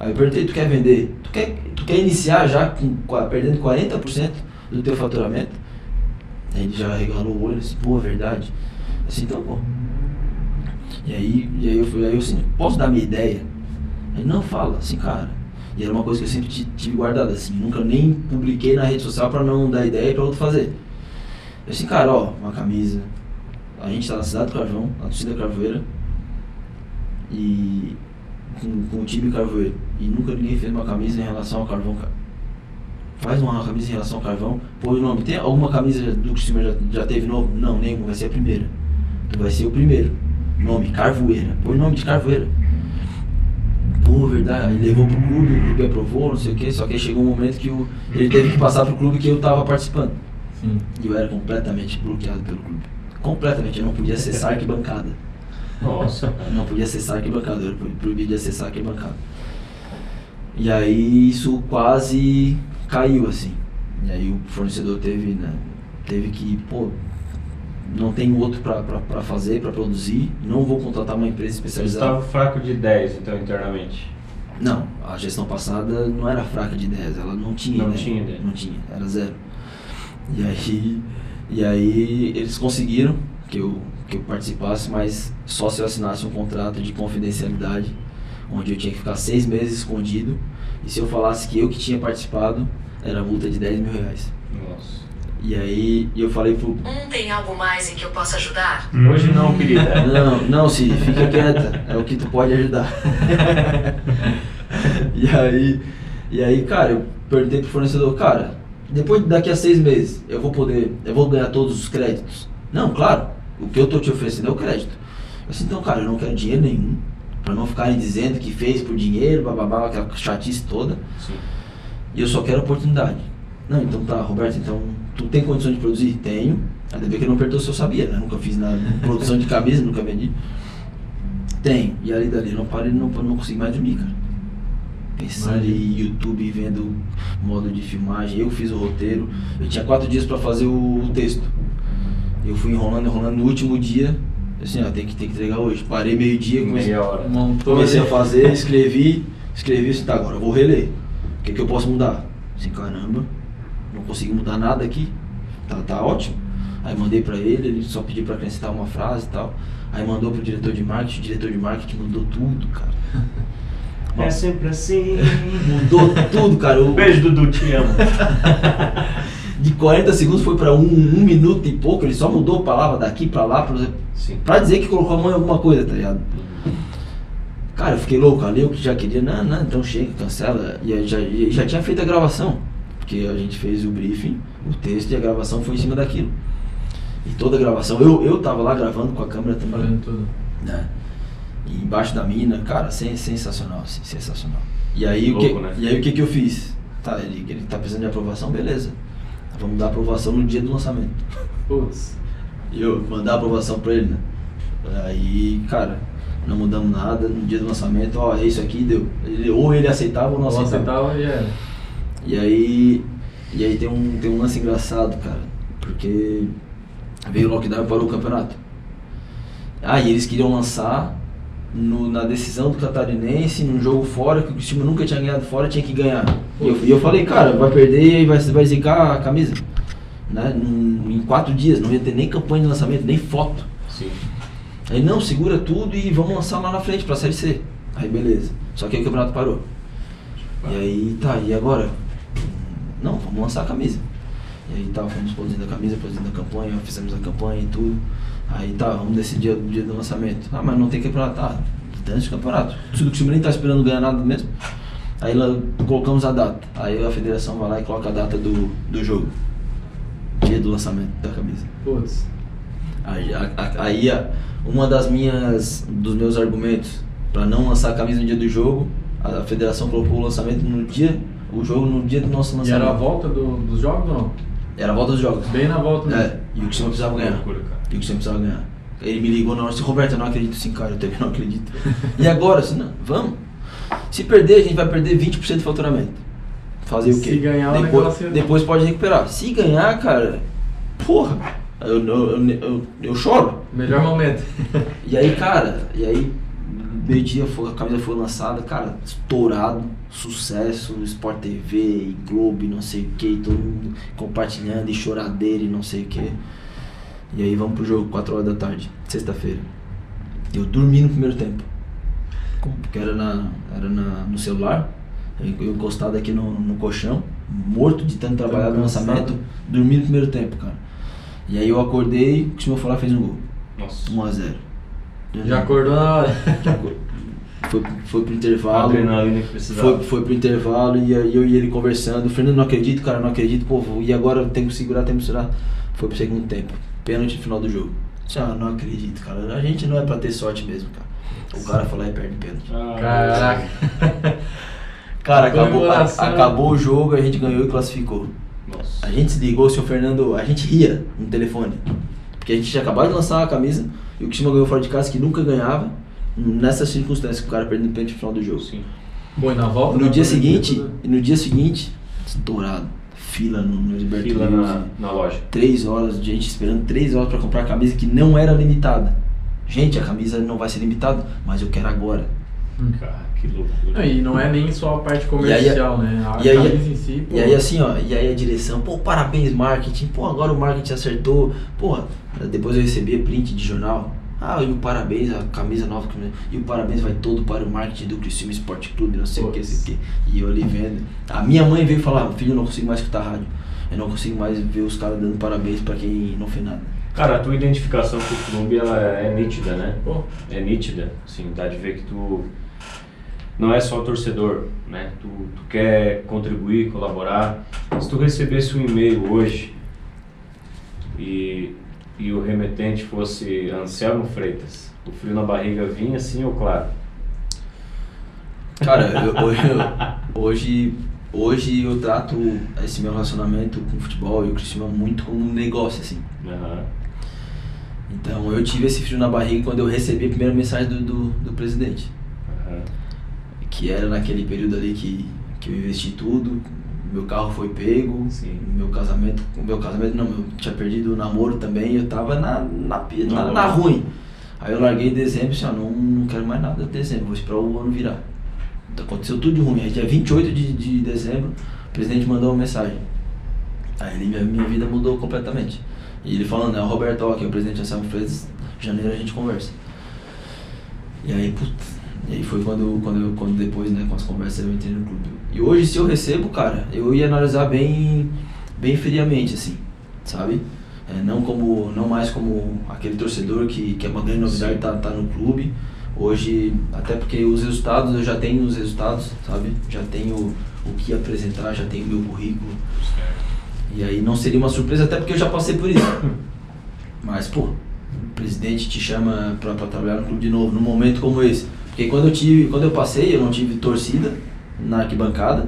Aí eu perguntei, tu quer vender? Tu quer, tu quer iniciar já com, perdendo 40% do teu faturamento? Aí ele já regalou o olho assim, é verdade. Assim, então, pô. E aí, e aí eu fui, aí eu assim, posso dar minha ideia? Ele, não, fala, assim, cara. E era uma coisa que eu sempre ti- tive guardada, assim, nunca nem publiquei na rede social pra não dar ideia pra outro fazer. Eu assim, cara, ó, uma camisa. A gente tá na cidade do Carvão, na torcida Carvoeira. E com, com o time Carvoeiro. E nunca ninguém fez uma camisa em relação ao Carvão, cara. Faz uma camisa em relação ao Carvão, põe o nome. Tem alguma camisa do Cristina já, já teve novo? Não, nenhuma, vai ser a primeira. Tu vai ser o primeiro. Nome, Carvoeira. Põe o nome de Carvoeira. Pô, verdade. Aí levou pro clube, o clube aprovou, não sei o que. Só que aí chegou um momento que o, ele teve que passar pro clube que eu tava participando. Sim. E eu era completamente bloqueado pelo clube. Completamente, eu não podia acessar arquibancada. Nossa, cara. Não podia acessar arquibancada, eu era proibido de acessar arquibancada. E aí isso quase caiu, assim. E aí o fornecedor teve, né, teve que, pô, não tenho outro pra fazer, pra produzir, não vou contratar uma empresa Você especializada. estava fraco de 10, então, internamente. Não, a gestão passada não era fraca de ideias, ela não tinha Não ideia. tinha ideia. Não tinha, era zero. E aí, e aí eles conseguiram que eu, que eu participasse, mas só se eu assinasse um contrato de confidencialidade, onde eu tinha que ficar seis meses escondido E se eu falasse que eu que tinha participado, era multa de 10 mil reais. Nossa. E aí eu falei pro. Um tem algo mais em que eu possa ajudar? Hoje não, querida. Não, não, se fica quieta, é o que tu pode ajudar. e aí, e aí, cara, eu perguntei pro fornecedor, cara, depois daqui a seis meses eu vou poder, eu vou ganhar todos os créditos. Não, claro, o que eu tô te oferecendo é o crédito. Eu disse, então, cara, eu não quero dinheiro nenhum, pra não ficarem dizendo que fez por dinheiro, bababá, aquela chatice toda. Sim. E eu só quero oportunidade. Não, então tá, Roberto, então tu tem condições de produzir? Tenho. Ainda bem que não perguntou se eu sabia, né? Nunca fiz nada. Produção de camisa, nunca vendi. Tenho. E ali dali eu não parei, não, não consegui mais dormir, cara. Pensando Imagina. em YouTube, vendo modo de filmagem. Eu fiz o roteiro. Eu tinha quatro dias pra fazer o, o texto. Eu fui enrolando, enrolando. No último dia, assim, ó, tem que, tem que entregar hoje. Parei meio-dia, comecei, comecei a fazer, escrevi, escrevi assim, tá, agora eu vou reler. O que, que eu posso mudar? Assim, caramba, não consegui mudar nada aqui. Tá, tá ótimo. Aí mandei pra ele, ele só pediu pra acrescentar uma frase e tal. Aí mandou pro diretor de marketing, o diretor de marketing mudou tudo, cara. É sempre assim. Mudou tudo, cara. O- Beijo, Dudu, te amo. de 40 segundos foi pra um, um minuto e pouco, ele só mudou a palavra daqui pra lá, pra dizer que colocou a mão em alguma coisa, tá ligado? Cara, eu fiquei louco ali, eu que já queria, não, não, então chega, cancela. E aí já, já tinha feito a gravação, porque a gente fez o briefing, o texto e a gravação foi em cima daquilo. E toda a gravação, eu, eu tava lá gravando com a câmera também, Fazendo tudo. né? E embaixo da mina, cara, sen- sensacional, assim, sensacional. E aí, o que, Louco, né? e aí o que que eu fiz? Tá, ele, ele tá precisando de aprovação, beleza. Vamos dar aprovação no dia do lançamento. Putz. E eu mandar a aprovação pra ele, né? Aí, cara, não mudamos nada. No dia do lançamento, ó, é isso aqui, deu. Ele- ou ele aceitava ou não Não aceitava. aceitava e era. E aí, e aí tem, um, tem um lance engraçado, cara. Porque veio o lockdown e parou o campeonato. Ah, e eles queriam lançar no- na decisão do Catarinense, num jogo fora, que o time nunca tinha ganhado fora, tinha que ganhar. E eu, e eu falei, cara, vai perder e vai, vai zicar a camisa. Né? Num- em quatro dias, não ia ter nem campanha de lançamento, nem foto. Sim. Aí não, segura tudo e vamos lançar lá na frente pra Série C. Aí beleza. Só que aí o campeonato parou. E aí tá, e agora? Não, vamos lançar a camisa. E aí tá, fomos produzindo a camisa, produzindo a campanha, fizemos a campanha e tudo. Aí tá, vamos decidir o dia do lançamento. Ah, mas não tem campeonato. Ah, dane de campeonato. O time nem tá esperando ganhar nada mesmo. Aí lá colocamos a data. Aí a federação vai lá e coloca a data do, do jogo. Dia do lançamento da camisa. Putz. Aí, a- a- aí a- uma das minhas dos meus argumentos para não lançar a camisa no dia do jogo, a federação colocou o lançamento no dia, o jogo no dia do nosso E lançamento. era a volta do, dos jogos ou não? Era a volta dos jogos. Bem na volta mesmo. É, e o Cristiano precisava ganhar. Loucura. E o Cristiano precisava ganhar. Ele me ligou na hora e disse, Roberto, eu não acredito sim, cara, eu também não acredito. e agora? Assim, não, vamos. Se perder, a gente vai perder 20% do faturamento. Fazer o quê? Se ganhar, o depois, negócio- depois pode recuperar. Se ganhar, cara, porra, eu, eu, eu, eu, eu choro. Melhor momento. E aí, cara, e aí, meio dia foi, a camisa foi lançada, cara, estourado, sucesso, Sport TV, e Globo, e não sei o que, todo mundo compartilhando, e choradeira e não sei o que. E aí vamos pro jogo, 4 horas da tarde, sexta-feira. Eu dormi no primeiro tempo. Porque era, na, era na, no celular, eu encostado aqui no, no colchão, morto de tanto trabalhar no lançamento, dormi no primeiro tempo, cara. E aí eu acordei, o que o falar fez um gol. Nossa. 1 a 0 Já acordou na hora. Foi, foi pro A intervalo. Foi, foi pro intervalo e aí eu e ele conversando. O Fernando não acredito, cara, não acredito, pô, e agora eu tenho que segurar, tenho que segurar. Foi pro segundo tempo. Pênalti no final do jogo. Ah, não acredito, cara. A gente não é pra ter sorte mesmo, cara. O cara foi lá e perde pênalti. Ah, Caraca. Cara, acabou, a- Comemoração. acabou o jogo, a gente ganhou e classificou. Nossa. A gente se ligou, o seu Fernando, a gente ria no telefone. Porque a gente tinha acabado de lançar a camisa e o Kishima ganhou fora de casa que nunca ganhava. Nessas circunstâncias, que o cara perdendo pênalti no final do jogo. Sim. Pô, e na volta? No na dia seguinte, e no dia seguinte, estourado. Fila no, no Gilberto Fila na, na loja. Três horas de gente esperando três horas pra comprar a camisa que não era limitada. Gente, a camisa não vai ser limitada, mas eu quero agora. Cara, que Não, loucura. e não é nem só a parte E aí- comercial, né? A e aí- camisa em si, pô. E aí assim, ó, e aí a direção, pô, parabéns marketing, pô, agora o marketing acertou. Porra, depois eu recebi print de jornal. Ah, e o parabéns, a camisa nova, e o parabéns vai todo para o marketing do Criciúma Esporte Clube, não sei o que, sei o que. E eu ali vendo. A minha mãe veio falar, filho, eu não consigo mais escutar rádio. Eu não consigo mais ver os caras dando parabéns para quem não fez nada. Cara, a tua identificação com o clube, ela é nítida, né? É nítida, assim, dá de ver que tu não é só torcedor, né? Tu, tu quer contribuir, colaborar. Se tu recebesse um e-mail hoje e, e o remetente fosse Anselmo Freitas, o frio na barriga vinha assim ou claro? Cara, eu, hoje, hoje, hoje eu trato esse meu relacionamento com o futebol e o Cristiano muito como um negócio, assim. Uhum. Então eu tive esse frio na barriga quando eu recebi a primeira mensagem do, do, do presidente. Uhum. Que era naquele período ali que, que eu investi tudo, meu carro foi pego, Sim. meu casamento, meu casamento não, eu tinha perdido o namoro também, eu tava na, na, na, na ruim. Aí eu larguei em dezembro e disse, ó, não, não quero mais nada de dezembro, vou esperar o ano virar. Então, aconteceu tudo de ruim. Aí dia 28 de, de dezembro, o presidente mandou uma mensagem. Aí minha, minha vida mudou completamente. E ele falando, né, o Roberto, ó, que é o presidente Anselmo Freitas, em janeiro a gente conversa. E aí, putz, e aí foi quando, quando, eu, quando depois, né, com as conversas eu entrei no clube. E hoje, se eu recebo, cara, eu ia analisar bem, bem friamente, assim, sabe? É, não como não mais como aquele torcedor que, que é uma grande novidade tá, tá no clube. Hoje, até porque os resultados, eu já tenho os resultados, sabe? Já tenho o que apresentar, já tenho o meu currículo. E aí não seria uma surpresa, até porque eu já passei por isso. Mas, pô, o presidente te chama pra, pra trabalhar no clube de novo, num momento como esse. Porque quando eu tive, quando eu passei, eu não tive torcida na arquibancada,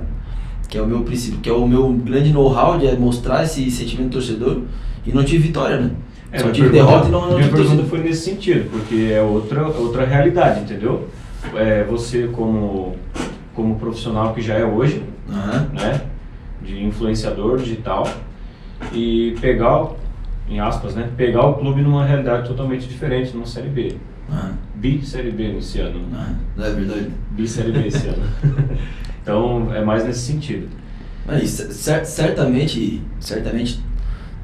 que é o meu princípio, que é o meu grande know-how de é mostrar esse sentimento torcedor, e não tive vitória, né? É, Só tive derrota e não, não Minha tive pergunta torcida. foi nesse sentido, porque é outra, outra realidade, entendeu? É, você como, como profissional que já é hoje, Aham. né? De influenciador digital e pegar, o- em aspas, né? Pegar o clube numa realidade totalmente diferente, numa Série B. Aham. Bi-Série B esse ano. Não é verdade? Bi-Série B esse ano. então, é mais nesse sentido. Mas cer- certamente, certamente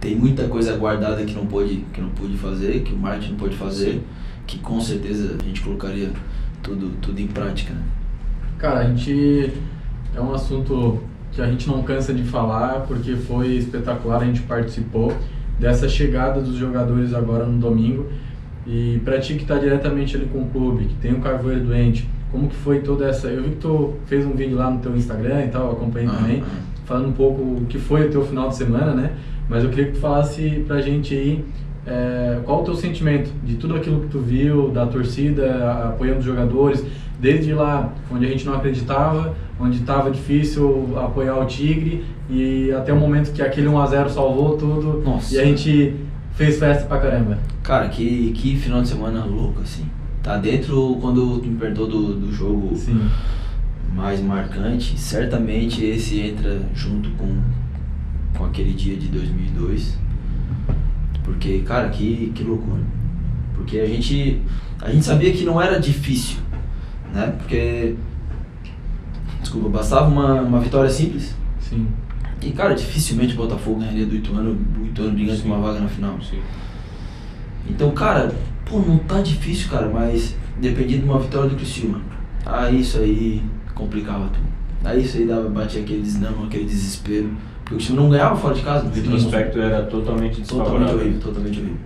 tem muita coisa guardada que não pôde, que não pude fazer, que o marketing não pôde fazer, Sim. que com certeza a gente colocaria tudo, tudo em prática, né? Cara, a gente. É um assunto que a gente não cansa de falar porque foi espetacular, a gente participou dessa chegada dos jogadores agora no domingo. E pra ti que tá diretamente ali com o clube, que tem um carvoeiro doente, como que foi toda essa. Eu vi que tu fez um vídeo lá no teu Instagram e tal, acompanhei Aham, também, falando um pouco o que foi o teu final de semana, né? Mas eu queria que tu falasse pra gente aí é, qual o teu sentimento de tudo aquilo que tu viu, da torcida a- apoiando os jogadores, desde lá onde a gente não acreditava, onde estava difícil apoiar o Tigre e até o momento que aquele 1x0 salvou tudo Nossa. e a gente fez festa pra caramba. Cara, que, que final de semana louco, assim. Tá dentro, quando tu me perguntou do, do jogo Sim. mais marcante, certamente esse entra junto com, com aquele dia de 2002. Porque, cara, que, que loucura. Porque a gente, a gente sabia que não era difícil, né? Porque, desculpa, bastava uma, uma vitória simples. Sim. E, cara, dificilmente o Botafogo ganharia do Ituano, o Ituano brigando por uma vaga na final. Sim. Então, cara, pô, não tá difícil, cara, mas dependia de uma vitória do Criciúma. Aí isso aí complicava tudo. Aí isso aí dava, batia aquele desânimo, aquele desespero. Porque o Criciúma não ganhava fora de casa. O retrospecto era totalmente Totalmente desfavorável. horrível, totalmente horrível.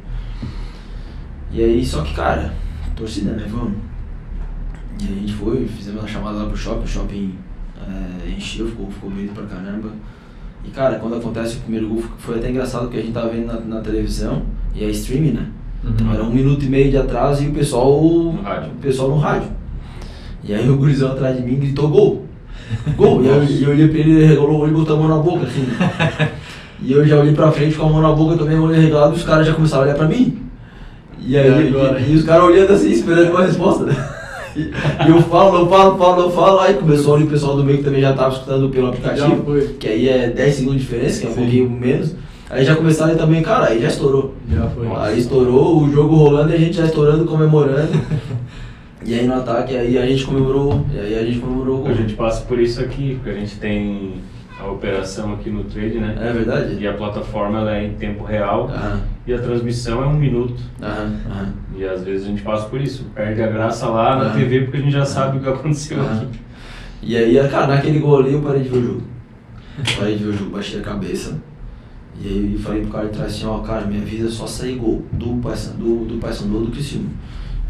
E aí, só que, cara, torcida, né, vamos. E aí a gente foi, fizemos uma chamada lá pro shopping, o shopping é, encheu, ficou, ficou bonito pra caramba. E cara, quando acontece o primeiro gol, foi até engraçado porque a gente tava vendo na, na televisão, e é streaming, né? Então era um minuto e meio de atraso e o pessoal. No rádio. O pessoal no rádio. E aí o gurizão atrás de mim gritou gol. Gol! e eu, eu olhei pra ele, ele regalou o olho e botou a mão na boca, assim. e eu já olhei pra frente com a mão na boca também, o olho regalado, e os caras já começaram a olhar pra mim. E aí, E e, e os caras olhando assim, esperando uma resposta, né? E, eu falo, não falo, falo, não falo, aí começou ali o pessoal do meio que também já tava escutando pelo aplicativo, que aí é 10 segundos de diferença, que é um Sim. pouquinho menos. Aí já começaram aí também, cara, aí já estourou. Já foi. Aí estourou, o jogo rolando e a gente já estourando, comemorando. e aí no ataque, aí a gente comemorou, e aí a gente comemorou. A gente passa por isso aqui, porque a gente tem a operação aqui no trade, né? É verdade? E a plataforma ela é em tempo real Aham, e a transmissão é um minuto. aham. E às vezes a gente passa por isso, perde a graça lá na Ah. TV porque a gente já sabe o que aconteceu Ah. aqui. E aí, cara, naquele gol ali eu parei de ver o jogo. Parei de ver o jogo, baixei a cabeça. E aí falei pro cara de trás assim, ó, cara, minha vida é só sair gol do Paysandu, do, do Paysandu ou do Criciúma.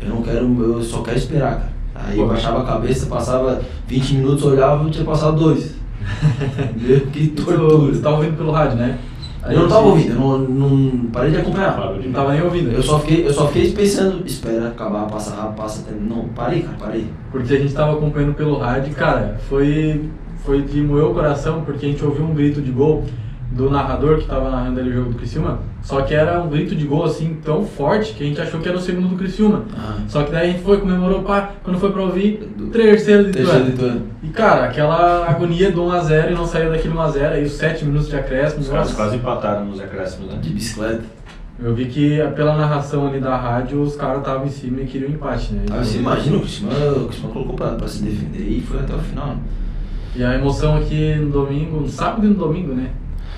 Eu não quero, eu só quero esperar, cara. Aí eu Pô. baixava a cabeça, passava 20 minutos, olhava e tinha passado dois. Que Tu, tortura. você tava ouvindo pelo rádio, né? A Eu não tava ouvindo, eu não, não parei de acompanhar. Parou de Não tava nem ouvindo. Eu só fiquei, eu só fiquei pensando, espera acabar, passa rápido, passa tempo. Não, parei, cara, parei. Porque a gente tava acompanhando pelo rádio cara, foi, foi de moer o coração, porque a gente ouviu um grito de gol do narrador que tava narrando ali o jogo do Criciúma, só que era um grito de gol assim tão forte que a gente achou que era o segundo do Criciúma. Ah, Só que daí a gente foi, comemorou, pá, quando foi pra ouvir, terceiro de terceiro Ituano. de Ituano. E cara, aquela agonia do 1x0 e não saiu daquele 1x0, aí os 7 minutos de acréscimo. Os caras quase empataram nos acréscimos, né? De bicicleta. Eu vi que pela narração ali da rádio, os caras estavam em cima e queriam empate, né? Ah, você imagina, o Cristiano, o Cristiano colocou pra, pra se defender e foi até o final. E a emoção aqui no domingo, no sábado e no domingo, né?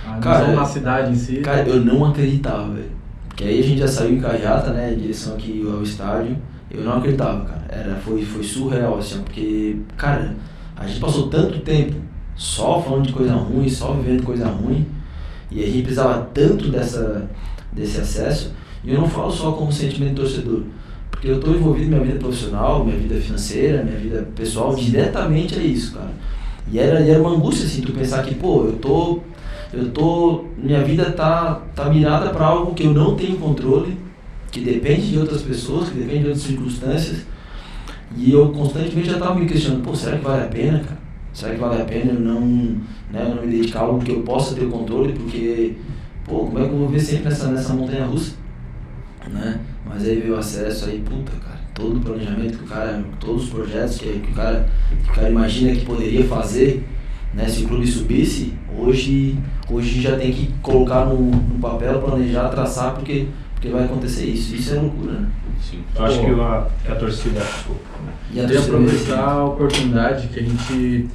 A Cara, na cidade em si. Cara, eu não acreditava, velho. Porque aí a gente já saiu em carreata, né, em direção aqui ao estádio. Eu não acreditava, cara. Era, foi, foi surreal, assim, porque, cara, a gente passou tanto tempo só falando de coisa ruim, só vivendo coisa ruim. E a gente precisava tanto dessa, desse acesso. E eu não falo só como sentimento torcedor. Porque eu estou envolvido minha vida profissional, minha vida financeira, minha vida pessoal, diretamente é isso, cara. E era, era uma angústia, assim, tu pensar que, pô, eu tô eu tô minha vida tá tá mirada para algo que eu não tenho controle que depende de outras pessoas que depende de outras circunstâncias. E eu constantemente já estava me questionando pô será que vale a pena cara? Será que vale a pena eu não né eu não me dedicar a algo que eu possa ter controle? Porque pô como é que eu vou ver sempre nessa nessa montanha russa? Né? Mas aí veio o acesso aí puta cara todo o planejamento que o cara todos os projetos que, que o cara que o cara imagina que poderia fazer né? Se o clube subisse, hoje, hoje já tem que colocar no, no papel, planejar, traçar, porque, porque vai acontecer isso. Isso é loucura, né? Sim. Eu acho que a, que a torcida. Desculpa. E a Queria torcida aproveitar a oportunidade que a gente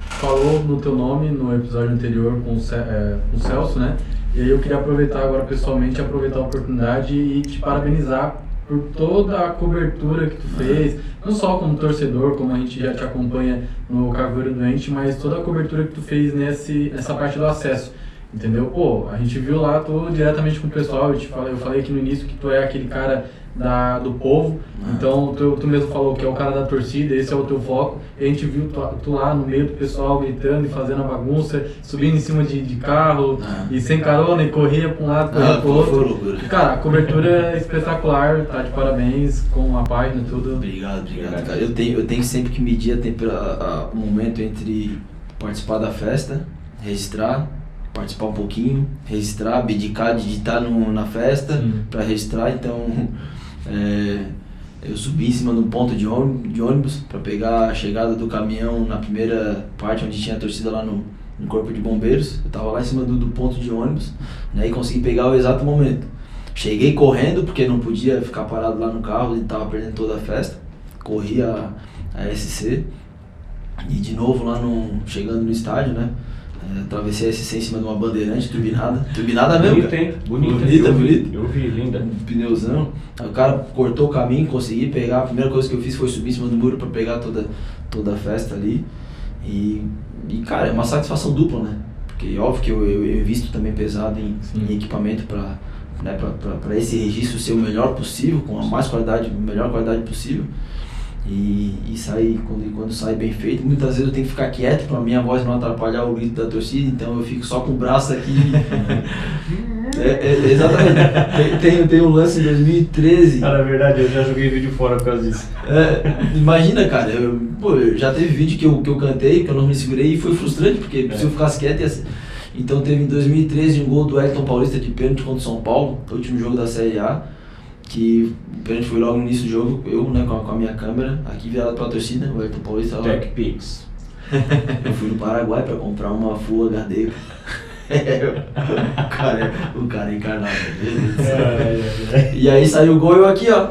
falou no teu nome no episódio anterior com o, Ce- é, com o Celso, né? E aí eu queria aproveitar agora pessoalmente, aproveitar a oportunidade e te parabenizar por toda a cobertura que tu fez, não só como torcedor, como a gente já te acompanha no Carvoeiro Doente, mas toda a cobertura que tu fez nesse, nessa parte do acesso. Entendeu? Pô, a gente viu lá, tu diretamente com o pessoal, eu, te falei, eu falei aqui no início que tu é aquele cara da, do povo, Ah. então tu, tu mesmo falou que é o cara da torcida, esse é o teu foco, e a gente viu tu, tu lá no meio do pessoal gritando e fazendo a bagunça, subindo em cima de, de carro, Ah. e sem carona, e corria pra um lado, corria Ah, pro outro. Cara, a cobertura é espetacular, tá de parabéns com a página e tudo. Obrigado, obrigado, cara. Eu tenho, eu tenho sempre que medir a tempera- a- o momento entre participar da festa, registrar, participar um pouquinho, registrar, abdicar de estar no, na festa para registrar. Então, é, eu subi em cima de um ponto de ônibus, de ônibus para pegar a chegada do caminhão na primeira parte onde tinha a torcida lá no, no corpo de bombeiros. Eu tava lá em cima do, do ponto de ônibus né, e consegui pegar o exato momento. Cheguei correndo porque não podia ficar parado lá no carro e tava perdendo toda a festa. Corri a, a SC e de novo lá no chegando no estádio, né? É, atravessei a SC em cima de uma bandeirante turbinada, turbinada mesmo. Bonita, hein? Bonita. Bonita, eu vi, bonita. Eu vi, linda. Um pneuzão. Aí o cara cortou o caminho, consegui pegar. A primeira coisa que eu fiz foi subir em cima do muro para pegar toda, toda a festa ali. E, e, cara, é uma satisfação dupla, né? Porque óbvio que eu, eu, eu invisto também pesado em, em equipamento para né, para esse registro ser o melhor possível, com a mais qualidade, melhor qualidade possível. E, e sair, quando, quando sai bem feito, muitas vezes eu tenho que ficar quieto para minha voz não atrapalhar o grito da torcida, então eu fico só com o braço aqui. É, é, exatamente. Tem, tem, tem um lance em 2013. Cara, é verdade, eu já joguei vídeo fora por causa disso. É, imagina, cara, eu, pô, já teve vídeo que eu, que eu cantei, que eu não me segurei e foi frustrante, porque É. se eu ficasse quieto ia ser. Então teve em 2013 um gol do Elton Paulista de pênalti contra o São Paulo, o último jogo da Série A, que o pênalti foi logo no início do jogo, eu né, com a, com a minha câmera, aqui virado pra torcida, o Elton Paulista lá. Tech Pix. Eu fui no Paraguai pra comprar uma Full HD. o cara, é- o cara é encarnado, céu. E aí saiu o gol e eu aqui, ó,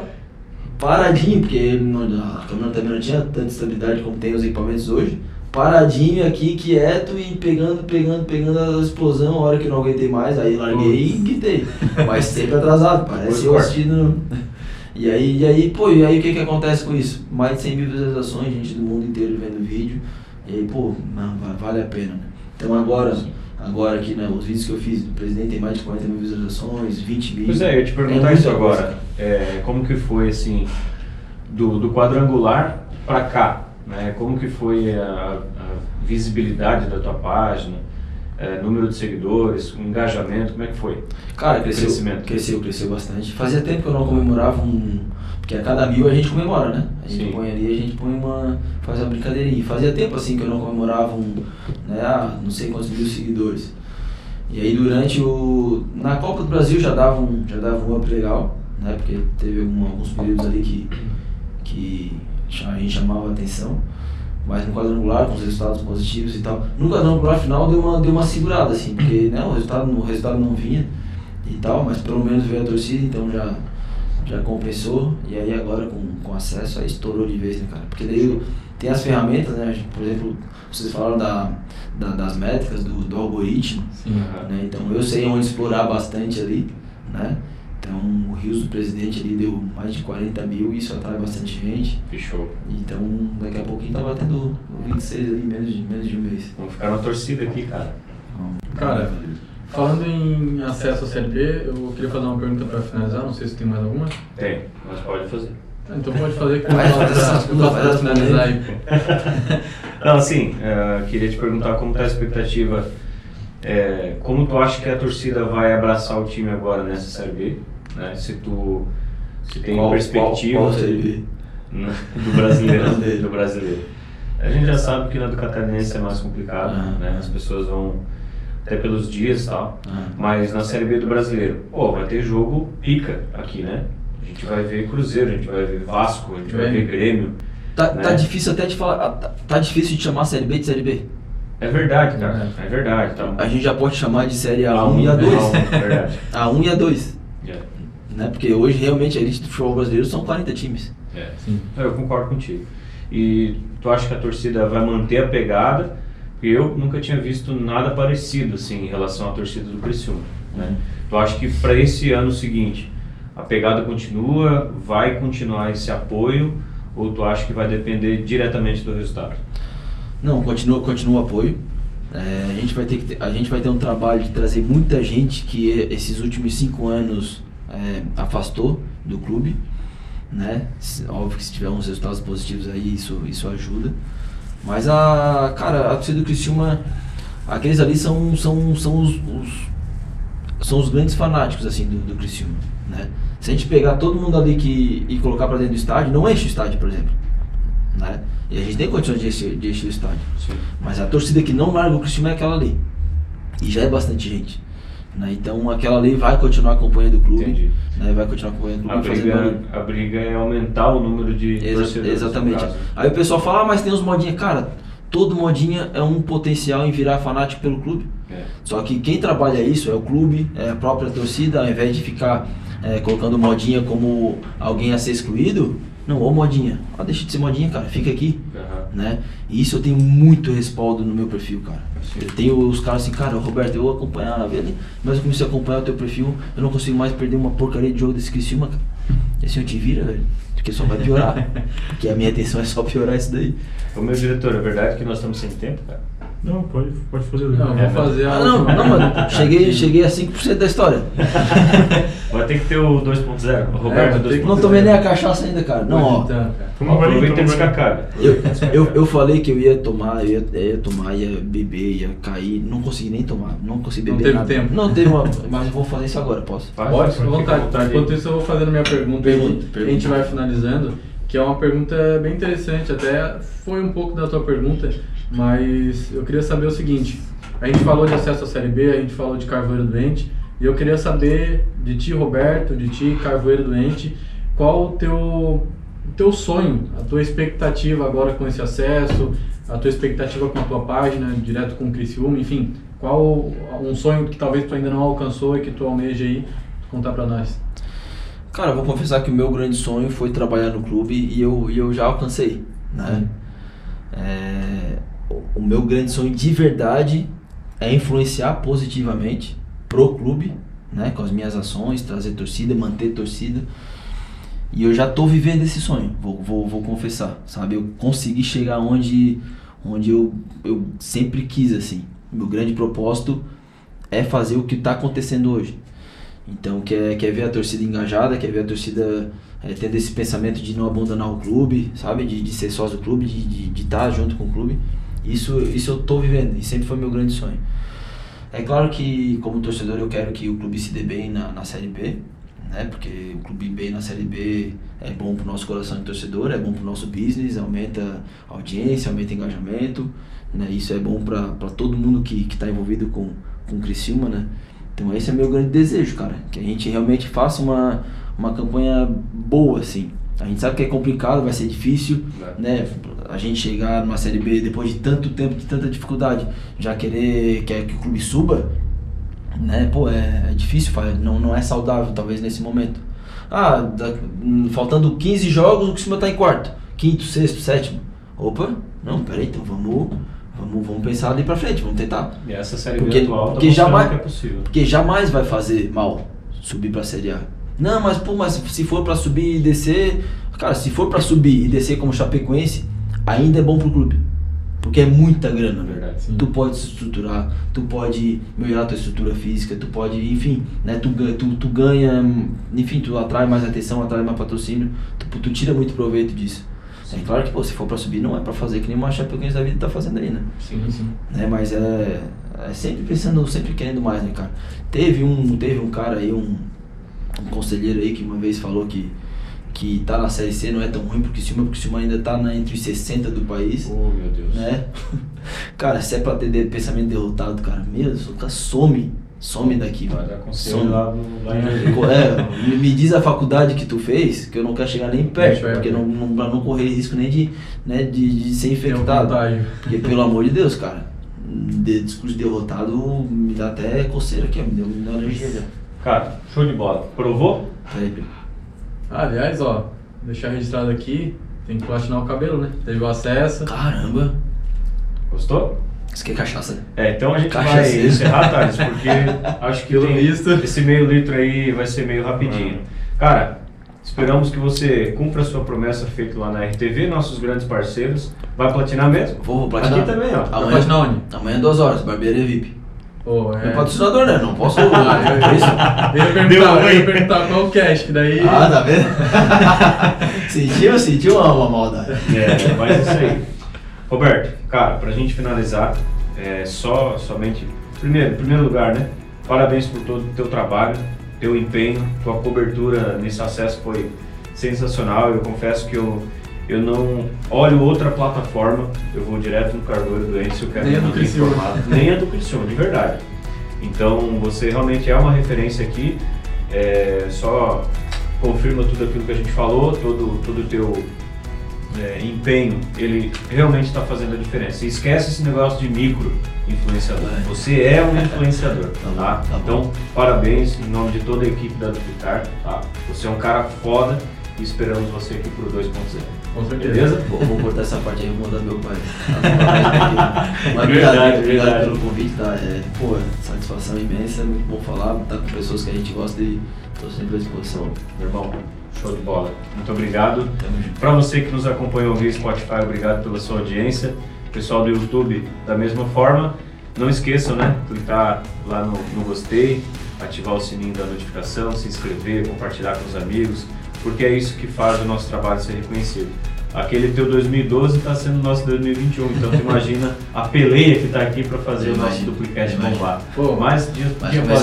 paradinho, porque não- a câmera também não tinha tanta estabilidade como tem os equipamentos hoje. Paradinho aqui, quieto e pegando, pegando, pegando a explosão, a hora que não aguentei mais, aí larguei e gritei. Mas sempre atrasado, parece eu assistindo. E aí, e aí, pô, e aí o que que acontece com isso? Mais de 100 mil visualizações, gente do mundo inteiro vendo o vídeo. E aí, pô, não, va- vale a pena, né? Então agora, agora aqui, né, os vídeos que eu fiz do presidente tem mais de 40 mil visualizações, 20 mil. Pois é, eu ia te perguntar muita isso agora. É, como que foi, assim, do, do quadrangular pra cá? Né? Como que foi a, a visibilidade da tua página? é, número de seguidores, engajamento, como é que foi? Cara, cresceu, Crescimento. cresceu, cresceu bastante. Fazia tempo que eu não comemorava um. Porque a cada mil a gente comemora, né? A gente Sim. põe ali, a gente põe uma. faz uma brincadeirinha. Fazia tempo assim que eu não comemorava um. Né, ah, não sei quantos mil seguidores. E aí durante o. Na Copa do Brasil já dava um, já dava um up legal, né? Porque teve algum- alguns períodos ali que, que cha- a gente chamava atenção. Mas no quadrangular, com os resultados positivos e tal. No quadrangular final deu uma, deu uma segurada, assim, porque né, o, resultado, o resultado não vinha e tal, mas pelo menos veio a torcida, então já, já compensou. E aí agora com, com acesso aí estourou de vez, né, cara? Porque daí tem as ferramentas, né? Por exemplo, vocês falaram da, da- das métricas, do, do algoritmo. Sim. Né? Então eu sei onde explorar bastante ali, né? Então o Rios do Presidente ali deu mais de 40 mil e isso atrai bastante gente. Fechou. Então daqui a pouquinho tá batendo o 26 ali, menos de, menos de um mês. Vamos ficar na torcida aqui, cara. Cara, falando em acesso à Série B, eu queria fazer uma pergunta para finalizar, não sei se tem mais alguma. Tem, mas pode fazer. Ah, Então pode fazer que eu finalizar aí. Não, assim, eh, queria te perguntar como está a expectativa, eh, como tu acha que a torcida vai abraçar o time agora nessa Série B, né? Se tu se tem Qual- perspectiva qual- qual né, do brasileiro, do brasileiro. A gente já sabe que na do catarinense é mais complicado, Ah. né? As pessoas vão até pelos dias e tal, Ah. mas na Série B do brasileiro, pô, vai ter jogo pica aqui, né? A gente vai ver Cruzeiro, a gente vai ver Vasco, a gente vai Grêmio. ver Grêmio. Tá, né? tá difícil até de falar. Tá, tá difícil de chamar Série B de Série B. É verdade, cara, é verdade. Tá... A gente já pode chamar de Série A1 A1 e A2. A1, é verdade. A1 e A2. É, Né? Porque hoje realmente a elite do futebol brasileiro são 40 times. é. Sim. Eu concordo contigo. E tu acha que a torcida vai manter a pegada? Porque eu nunca tinha visto nada parecido assim em relação à torcida do Criciúma. Né? Tu acha que para esse ano seguinte a pegada continua, vai continuar esse apoio ou tu acha que vai depender diretamente do resultado? Não, continua, continua o apoio. É, a, gente vai ter que ter, a gente vai ter um trabalho de trazer muita gente que esses últimos cinco anos é, afastou do clube. Né? Óbvio que se tiver uns resultados positivos aí, isso, isso ajuda. Mas a. Cara, a torcida do Criciúma, aqueles ali são, são, são os, os- são os grandes fanáticos assim do, do Criciúma, né? Se a gente pegar todo mundo ali que, e colocar pra dentro do estádio, não enche o estádio, por exemplo. Né? E a gente tem condições de encher, de encher o estádio. Sim. Mas a torcida que não larga o Criciúma é aquela ali. E já é bastante gente. Né? Então aquela ali vai continuar acompanhando o clube. Né? Vai continuar acompanhando o A clube fazendo briga, a briga é aumentar o número de Exa- torcedores. exatamente. Aí o pessoal fala, ah, mas tem os modinha. Cara, todo modinha é um potencial em virar fanático pelo clube. É. Só que quem trabalha isso é o clube, é a própria torcida, ao invés de ficar é, colocando modinha como alguém a ser excluído, não, ô modinha, ó, deixa de ser modinha, cara, fica aqui. Aham. Né? E isso eu tenho muito respaldo no meu perfil, cara. Sim. Eu tenho os caras assim, cara, Roberto, eu acompanhava ele, mas eu comecei a acompanhar o teu perfil, eu não consigo mais perder uma porcaria de jogo desse Criciúma, cara. E assim, eu te vira, velho, porque só vai piorar. porque a minha intenção é só piorar isso daí. Ô meu diretor, é verdade que nós estamos sem tempo, cara? Não, pode, pode fazer. Não, vou fazer a Ah, não, não, mano, cheguei, cheguei a 5% da história. Vai ter que ter o 2.0, o Roberto É, tem que- 2.0. Não tomei nem a cachaça ainda, cara. Não, ó. Então, cara. Aproveita e descacada. Eu, eu, eu falei que eu ia tomar, eu ia, eu ia tomar, ia beber, ia cair, não consegui nem tomar, não consegui Não beber teve nada. tempo. Não teve uma, mas eu vou fazer isso agora, posso? Faz, Pode, fica vontade. vontade. Enquanto isso, eu vou fazendo a minha pergunta, Pergunta, e pergunta. a gente vai finalizando, que é uma pergunta bem interessante, até foi um pouco da tua pergunta, mas eu queria saber o seguinte, a gente falou de acesso à Série B, a gente falou de Carvoeiro Doente, e eu queria saber de ti, Roberto, de ti, Carvoeiro Doente, qual o teu, o teu sonho, a tua expectativa agora com esse acesso, a tua expectativa com a tua página, direto com o Criciúma, enfim, qual um sonho que talvez tu ainda não alcançou e que tu almeja aí contar pra nós? Cara, eu vou confessar que o meu grande sonho foi trabalhar no clube e eu, e eu já alcancei, né? É, o- meu grande sonho de verdade é influenciar positivamente pro clube, né, com as minhas ações, trazer torcida, manter torcida. E eu já tô vivendo esse sonho, vou, vou, vou confessar, sabe? Eu consegui chegar onde, onde eu, eu sempre quis, assim. Meu grande propósito é fazer o que tá acontecendo hoje. Então, quer, quer ver a torcida engajada, quer ver a torcida eh, tendo esse pensamento de não abandonar o clube, sabe? De, de ser sócio do clube, de estar de, de estar junto com o clube. Isso, isso eu tô vivendo e sempre foi meu grande sonho. É claro que, como torcedor, eu quero que o clube se dê bem na, na Série B, né? Porque o clube bem na Série B é bom pro nosso coração de torcedor, é bom pro nosso business, aumenta audiência, aumenta engajamento, né? Isso é bom para todo mundo que, que tá envolvido com, com o Criciúma, né? Então esse é meu grande desejo, cara, que a gente realmente faça uma, uma campanha boa, assim. A gente sabe que é complicado, vai ser difícil, É. né? A gente chegar numa Série B depois de tanto tempo, de tanta dificuldade, já querer que, que o clube suba, né? Pô, é, é difícil, não, não é saudável talvez nesse momento. Ah, da- faltando 15 jogos, o Criciúma tá em quarto, quinto, sexto, sétimo. Opa, não, peraí, então vamos, vamos, vamos pensar ali pra frente, vamos tentar. E essa série Porque- B atual tá porque jamais- que é possível. Porque jamais vai fazer mal subir pra Série A. Não, mas pô, mas se for pra subir e descer, cara, se for pra subir e descer como Chapecoense, ainda é bom pro clube. Porque é muita grana, Verdade. Sim. Tu pode se estruturar, tu pode melhorar tua estrutura física, tu pode, enfim, né, tu, ganha- tu, tu ganha, enfim, tu atrai mais atenção, atrai mais patrocínio, tu, tu tira muito proveito disso. É claro que, pô, se for pra subir, não é pra fazer que nem uma Chapecoense da vida tá fazendo aí, né? Sim, sim. né? Mas é, é sempre pensando, sempre querendo mais, né, cara? Teve um, teve um cara aí, um, um conselheiro aí que uma vez falou que que tá na série C não é tão ruim porque o Criciúma, porque o Criciúma ainda tá na, entre os 60 do país, Oh, meu Deus. né? Cara, se é pra ter de- pensamento derrotado, cara, meu, o cara some, some daqui, Vai mano. conselho Some. lá, no, lá em Jardim. É, me, diz a faculdade que tu fez, que eu não quero chegar nem perto, porque não, não, pra não correr risco nem de, né, de, de ser infectado. Porque, pelo amor de Deus, cara, de discurso derrotado me dá até coceira aqui, ó, me deu, alergia já. Cara, show de bola. Provou? Peraí. Ah, aliás, ó, deixar registrado aqui, tem que platinar o cabelo, né? Teve o acesso. Caramba, Gostou? isso aqui é cachaça, né? É, então a gente vai Cachaceiro. encerrar, Thales, porque acho que tem- esse meio litro aí vai ser meio rapidinho. Cara, esperamos que você cumpra a sua promessa feita lá na RTV, nossos grandes parceiros. Vai platinar mesmo? Vou, vou platinar. Aqui também, ó. Vai Amanhã, platinar onde? amanhã duas horas, barbearia VIP. Pô, é... patrocinador, né? Não posso. Ah, eu, é isso? eu ia eu ia perguntar qual o cash, que daí... Ah, tá vendo? sentiu, sentiu uma, uma maldade. É, mas é isso aí. Roberto, cara, pra gente finalizar, é só, somente. Primeiro, em primeiro lugar, né? Parabéns por todo o teu trabalho, teu empenho, tua cobertura nesse acesso foi sensacional. Eu confesso que eu, eu não olho outra plataforma, eu vou direto no Carvoeiro do Ence, eu quero Nem me informar. Nem a do Criciúma, de verdade. Então você realmente é uma referência aqui. É, só confirma tudo aquilo que a gente falou, todo todo o teu é, empenho, ele realmente está fazendo a diferença. E esquece esse negócio de micro influenciador. É. Você é um influenciador, Tá tá? tá. Então, parabéns em nome de toda a equipe da Duplicar, tá? Você é um cara foda e esperamos você aqui pro 2.0. Com certeza. Beleza? Vou, vou cortar essa parte aí e vou mandar meu pai. Mas obrigado, obrigado pelo convite, tá? É, pô, satisfação imensa, muito bom falar, tá com pessoas que a gente gosta e tô sempre à disposição. Irmão, show de bola. Muito obrigado. Para você que nos acompanhou via Spotify, obrigado pela sua audiência. Pessoal do YouTube, da mesma forma. Não esqueçam, né? Clicar lá no, no gostei, ativar o sininho da notificação, se inscrever, compartilhar com os amigos, porque é isso que faz o nosso trabalho ser reconhecido. Aquele teu 2012 está sendo o nosso 2021, então tu imagina a peleia que está aqui para fazer o nosso duplicast imagino. bombar. Pô, Mas dia, dia após.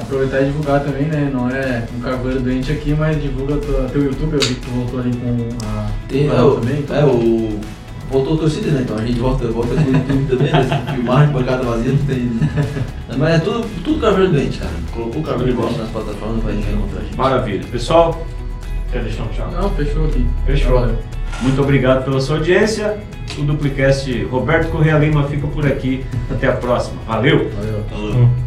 Aproveitar e divulgar também, né? Não é um carvoeiro doente aqui, mas divulga tua, teu YouTube. Eu vi que tu voltou ali com a Tem, o é, o, também. então. é, o. Voltou a torcida, né? Então a gente volta, volta com o YouTube também, né? Filmar de bancada vazia não tem. Mas é tudo, tudo cabelo doente, cara. Colocou o cabelo de volta nas plataformas, vai encontrar a gente. Maravilha. Pessoal, quer deixar um tchau? Não, fechou aqui. Fechou. Valeu. Muito obrigado pela sua audiência. O Duplicast Roberto Correia Lima fica por aqui. Até a próxima. Valeu! Valeu. Falou.